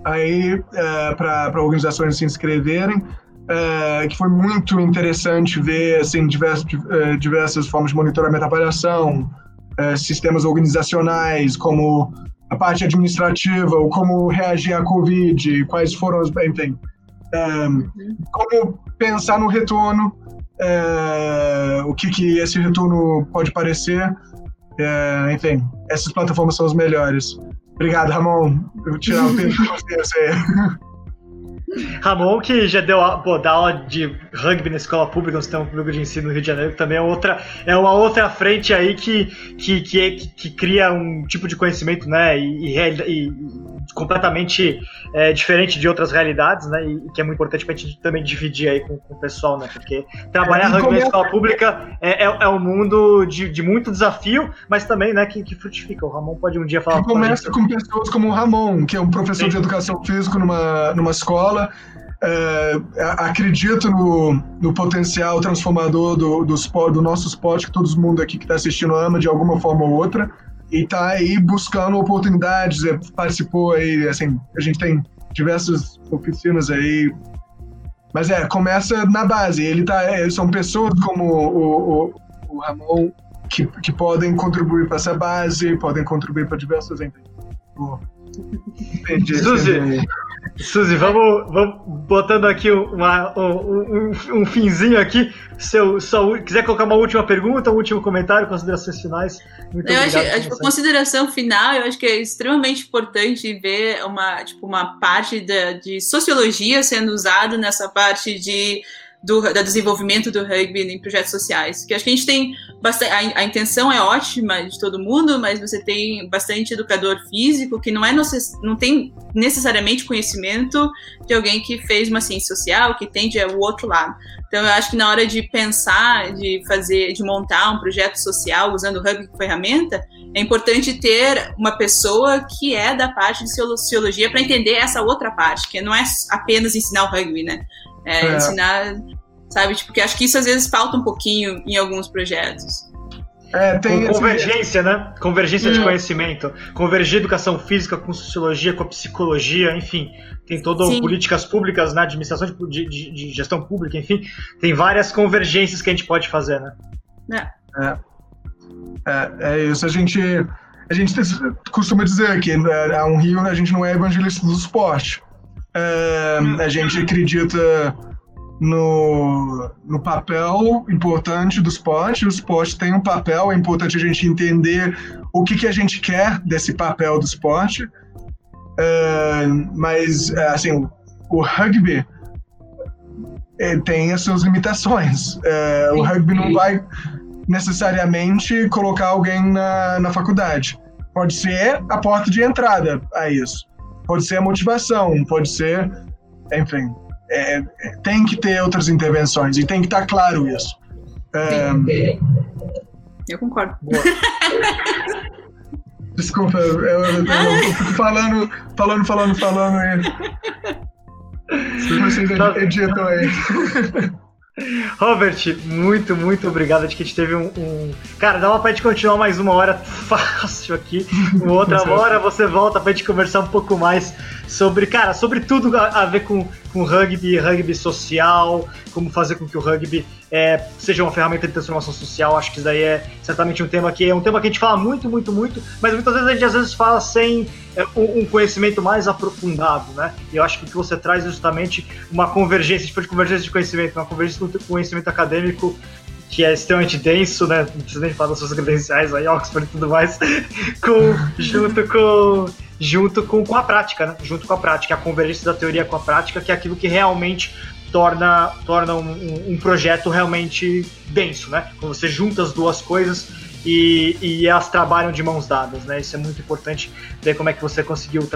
aí é, para organizações se inscreverem. É, que foi muito interessante ver assim, diversas, é, diversas formas de monitoramento e avaliação, é, sistemas organizacionais, como a parte administrativa, ou como reagir à Covid, quais foram os. Enfim, é, como pensar no retorno, é, o que, que esse retorno pode parecer. É, enfim, essas plataformas são as melhores. Obrigado, Ramon. Eu vou tirar o tempo de você. Ramon, que já deu pô, dá aula de rugby na escola pública, no sistema público de ensino no Rio de Janeiro, que também é, outra, é uma outra frente aí que, que, que, é, que, que cria um tipo de conhecimento, né? E, e, e completamente é, diferente de outras realidades, né? E, que é muito importante pra gente também dividir aí com, com o pessoal, né? Porque trabalhar é, na escola pública é, é, é, um mundo de, de muito desafio, mas também, né, que, que frutifica. O Ramon pode um dia falar. Que começa com pessoas como o Ramon, que é um professor Sim. de educação física numa, numa escola é, acredito no, no, potencial transformador do, do, do nosso esporte, que todo mundo aqui que está assistindo ama de alguma forma ou outra, e está aí buscando oportunidades, é, participou aí, assim, a gente tem diversas oficinas aí, mas é, começa na base, ele tá, é, são pessoas como o, o, o Ramon que, que podem contribuir para essa base, podem contribuir para diversas... Entendi. Suzy, Suzy, vamos, vamos botando aqui uma, um, um, um, finzinho aqui. Se eu só quiser colocar uma última pergunta, um último comentário, considerações finais. Muito eu acho, a tipo, consideração final, eu acho que é extremamente importante ver uma, tipo, uma parte de, de sociologia sendo usada nessa parte de do, do desenvolvimento do rugby em projetos sociais. Que acho que a gente tem bastante. A, a, intenção é ótima de todo mundo, mas você tem bastante educador físico que não, é, não tem necessariamente conhecimento de alguém que fez uma ciência social, que tende o outro lado. Então eu acho que na hora de pensar, de fazer, de montar um projeto social usando o rugby como ferramenta, é importante ter uma pessoa que é da parte de sociologia para entender essa outra parte, que não é apenas ensinar o rugby, né? É, é. Ensinar, sabe? Tipo, porque acho que isso às vezes falta um pouquinho em alguns projetos. É, tem convergência, né? Convergência hum. de conhecimento. Convergir educação física com sociologia, com a psicologia, enfim. Tem todas políticas públicas na né? administração de, de, de, gestão pública, enfim. Tem várias convergências que a gente pode fazer, né? É. É, é, é isso. A gente, a gente costuma dizer que a né, um Rio a gente não é evangelista do esporte. É, a gente acredita no, no papel importante do esporte. O esporte tem um papel, é importante a gente entender o que, que a gente quer desse papel do esporte. Uh, mas, assim, o rugby tem as suas limitações. Uh, o rugby não vai necessariamente colocar alguém na, na faculdade. Pode ser a porta de entrada a isso. Pode ser a motivação, pode ser. Enfim, é, tem que ter outras intervenções e tem que estar claro isso. É... Eu concordo. Desculpa, eu, eu, eu, fico falando, falando, falando, falando aí. Vocês tá. editam aí. Robert, muito, muito obrigado. Acho que a gente teve um, um. Cara, dá uma pra gente continuar mais uma hora fácil aqui. Uma outra hora você volta pra gente conversar um pouco mais sobre, cara, sobre tudo a, ver com, com rugby, rugby social, como fazer com que o rugby é, seja uma ferramenta de transformação social. Acho que isso daí é certamente um tema que é um tema que a gente fala muito, muito, muito, mas muitas vezes a gente às vezes fala sem é, um, conhecimento mais aprofundado, né? E eu acho que o que você traz é justamente uma convergência, tipo de convergência de conhecimento, uma convergência com conhecimento acadêmico que é extremamente denso, né? Não precisa nem falar das suas credenciais aí, Oxford e tudo mais, com, junto com junto com, com a prática, né? Junto com a prática, a convergência da teoria com a prática, que é aquilo que realmente torna, torna um, um, projeto realmente denso, né? Quando você junta as duas coisas e, e, elas trabalham de mãos dadas, né? Isso é muito importante ver como é que você conseguiu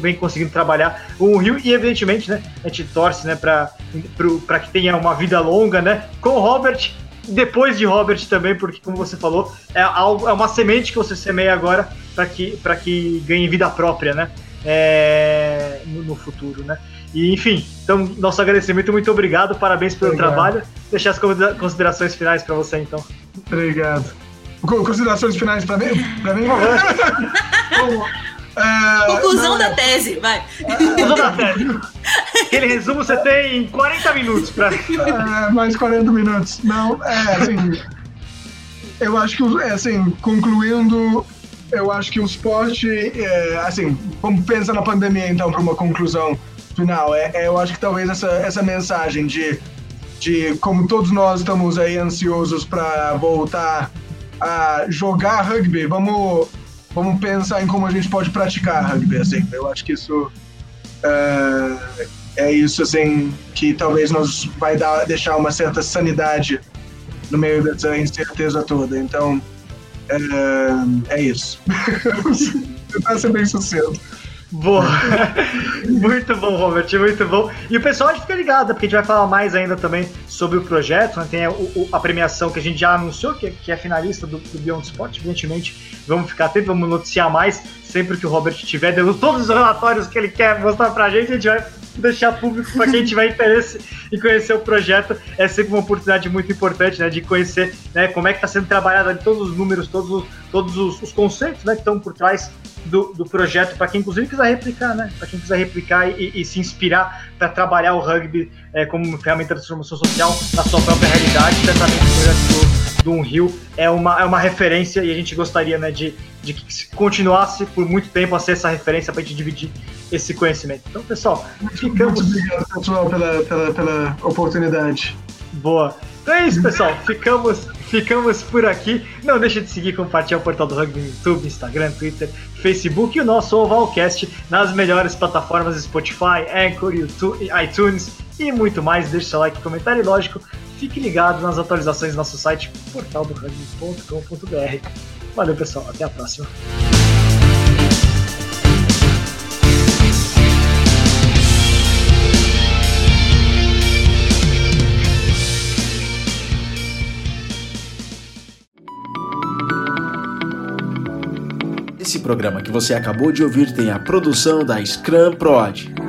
vem conseguindo trabalhar o Rio e evidentemente, né? A gente torce, né? Para que tenha uma vida longa, né? Com o Robert depois de Robert também, porque como você falou, é algo é uma semente que você semeia agora para que para que ganhe vida própria, né? É, no, no futuro, né? E, enfim, então, nosso agradecimento, muito obrigado, parabéns pelo obrigado. trabalho. Deixar as considerações finais para você, então. Obrigado. Considerações finais para mim? Para mim? Bom, é, Conclusão da tese, vai. Conclusão da tese. Aquele resumo você tem 40 minutos para. É, mais 40 minutos. Não, é assim. Eu acho que, é, assim, concluindo, eu acho que o esporte, é, assim, vamos pensar na pandemia então para uma conclusão final. É, é, eu acho que talvez essa, essa mensagem de, de como todos nós estamos aí ansiosos para voltar a jogar rugby, vamos, vamos pensar em como a gente pode praticar rugby. Assim. Eu acho que isso é, é isso assim que talvez nos vai dar, deixar uma certa sanidade no meio dessa incerteza toda. Então é, é isso. Tentar ser bem sucesso. Boa. muito bom, Robert, muito bom. E o pessoal fica ligado, porque a gente vai falar mais ainda também sobre o projeto. Né? Tem a, a, premiação que a gente já anunciou, que, que é finalista do, do Beyond Sport. Evidentemente, vamos ficar atentos, vamos noticiar mais sempre que o Robert tiver, dando todos os relatórios que ele quer mostrar pra gente, a gente vai deixar público para quem tiver interesse em conhecer o projeto. É sempre uma oportunidade muito importante, né, de conhecer, né, como é que está sendo trabalhado ali todos os números, todos os, todos os, os conceitos, né, que estão por trás do, do projeto, para quem inclusive quiser replicar, né, para quem quiser replicar e, e se inspirar para trabalhar o rugby é, como ferramenta de transformação social na sua própria realidade. Certamente o projeto do, Unreal é uma, é uma referência e a gente gostaria, né, de, de que continuasse por muito tempo a ser essa referência para a gente dividir esse conhecimento. Então, pessoal, ficamos. Muito obrigado, pessoal, pela, pela, pela oportunidade. Boa. Então é isso, pessoal. Ficamos, ficamos por aqui. Não deixe de seguir e compartilhar o portal do Rugby no YouTube, Instagram, Twitter, Facebook e o nosso Ovalcast nas melhores plataformas Spotify, Anchor, YouTube, iTunes e muito mais. Deixe seu like, comentário e, lógico, fique ligado nas atualizações do nosso site, portaldorugby.com.br. Valeu, pessoal. Até a próxima. Esse programa que você acabou de ouvir tem a produção da Scrum Prod.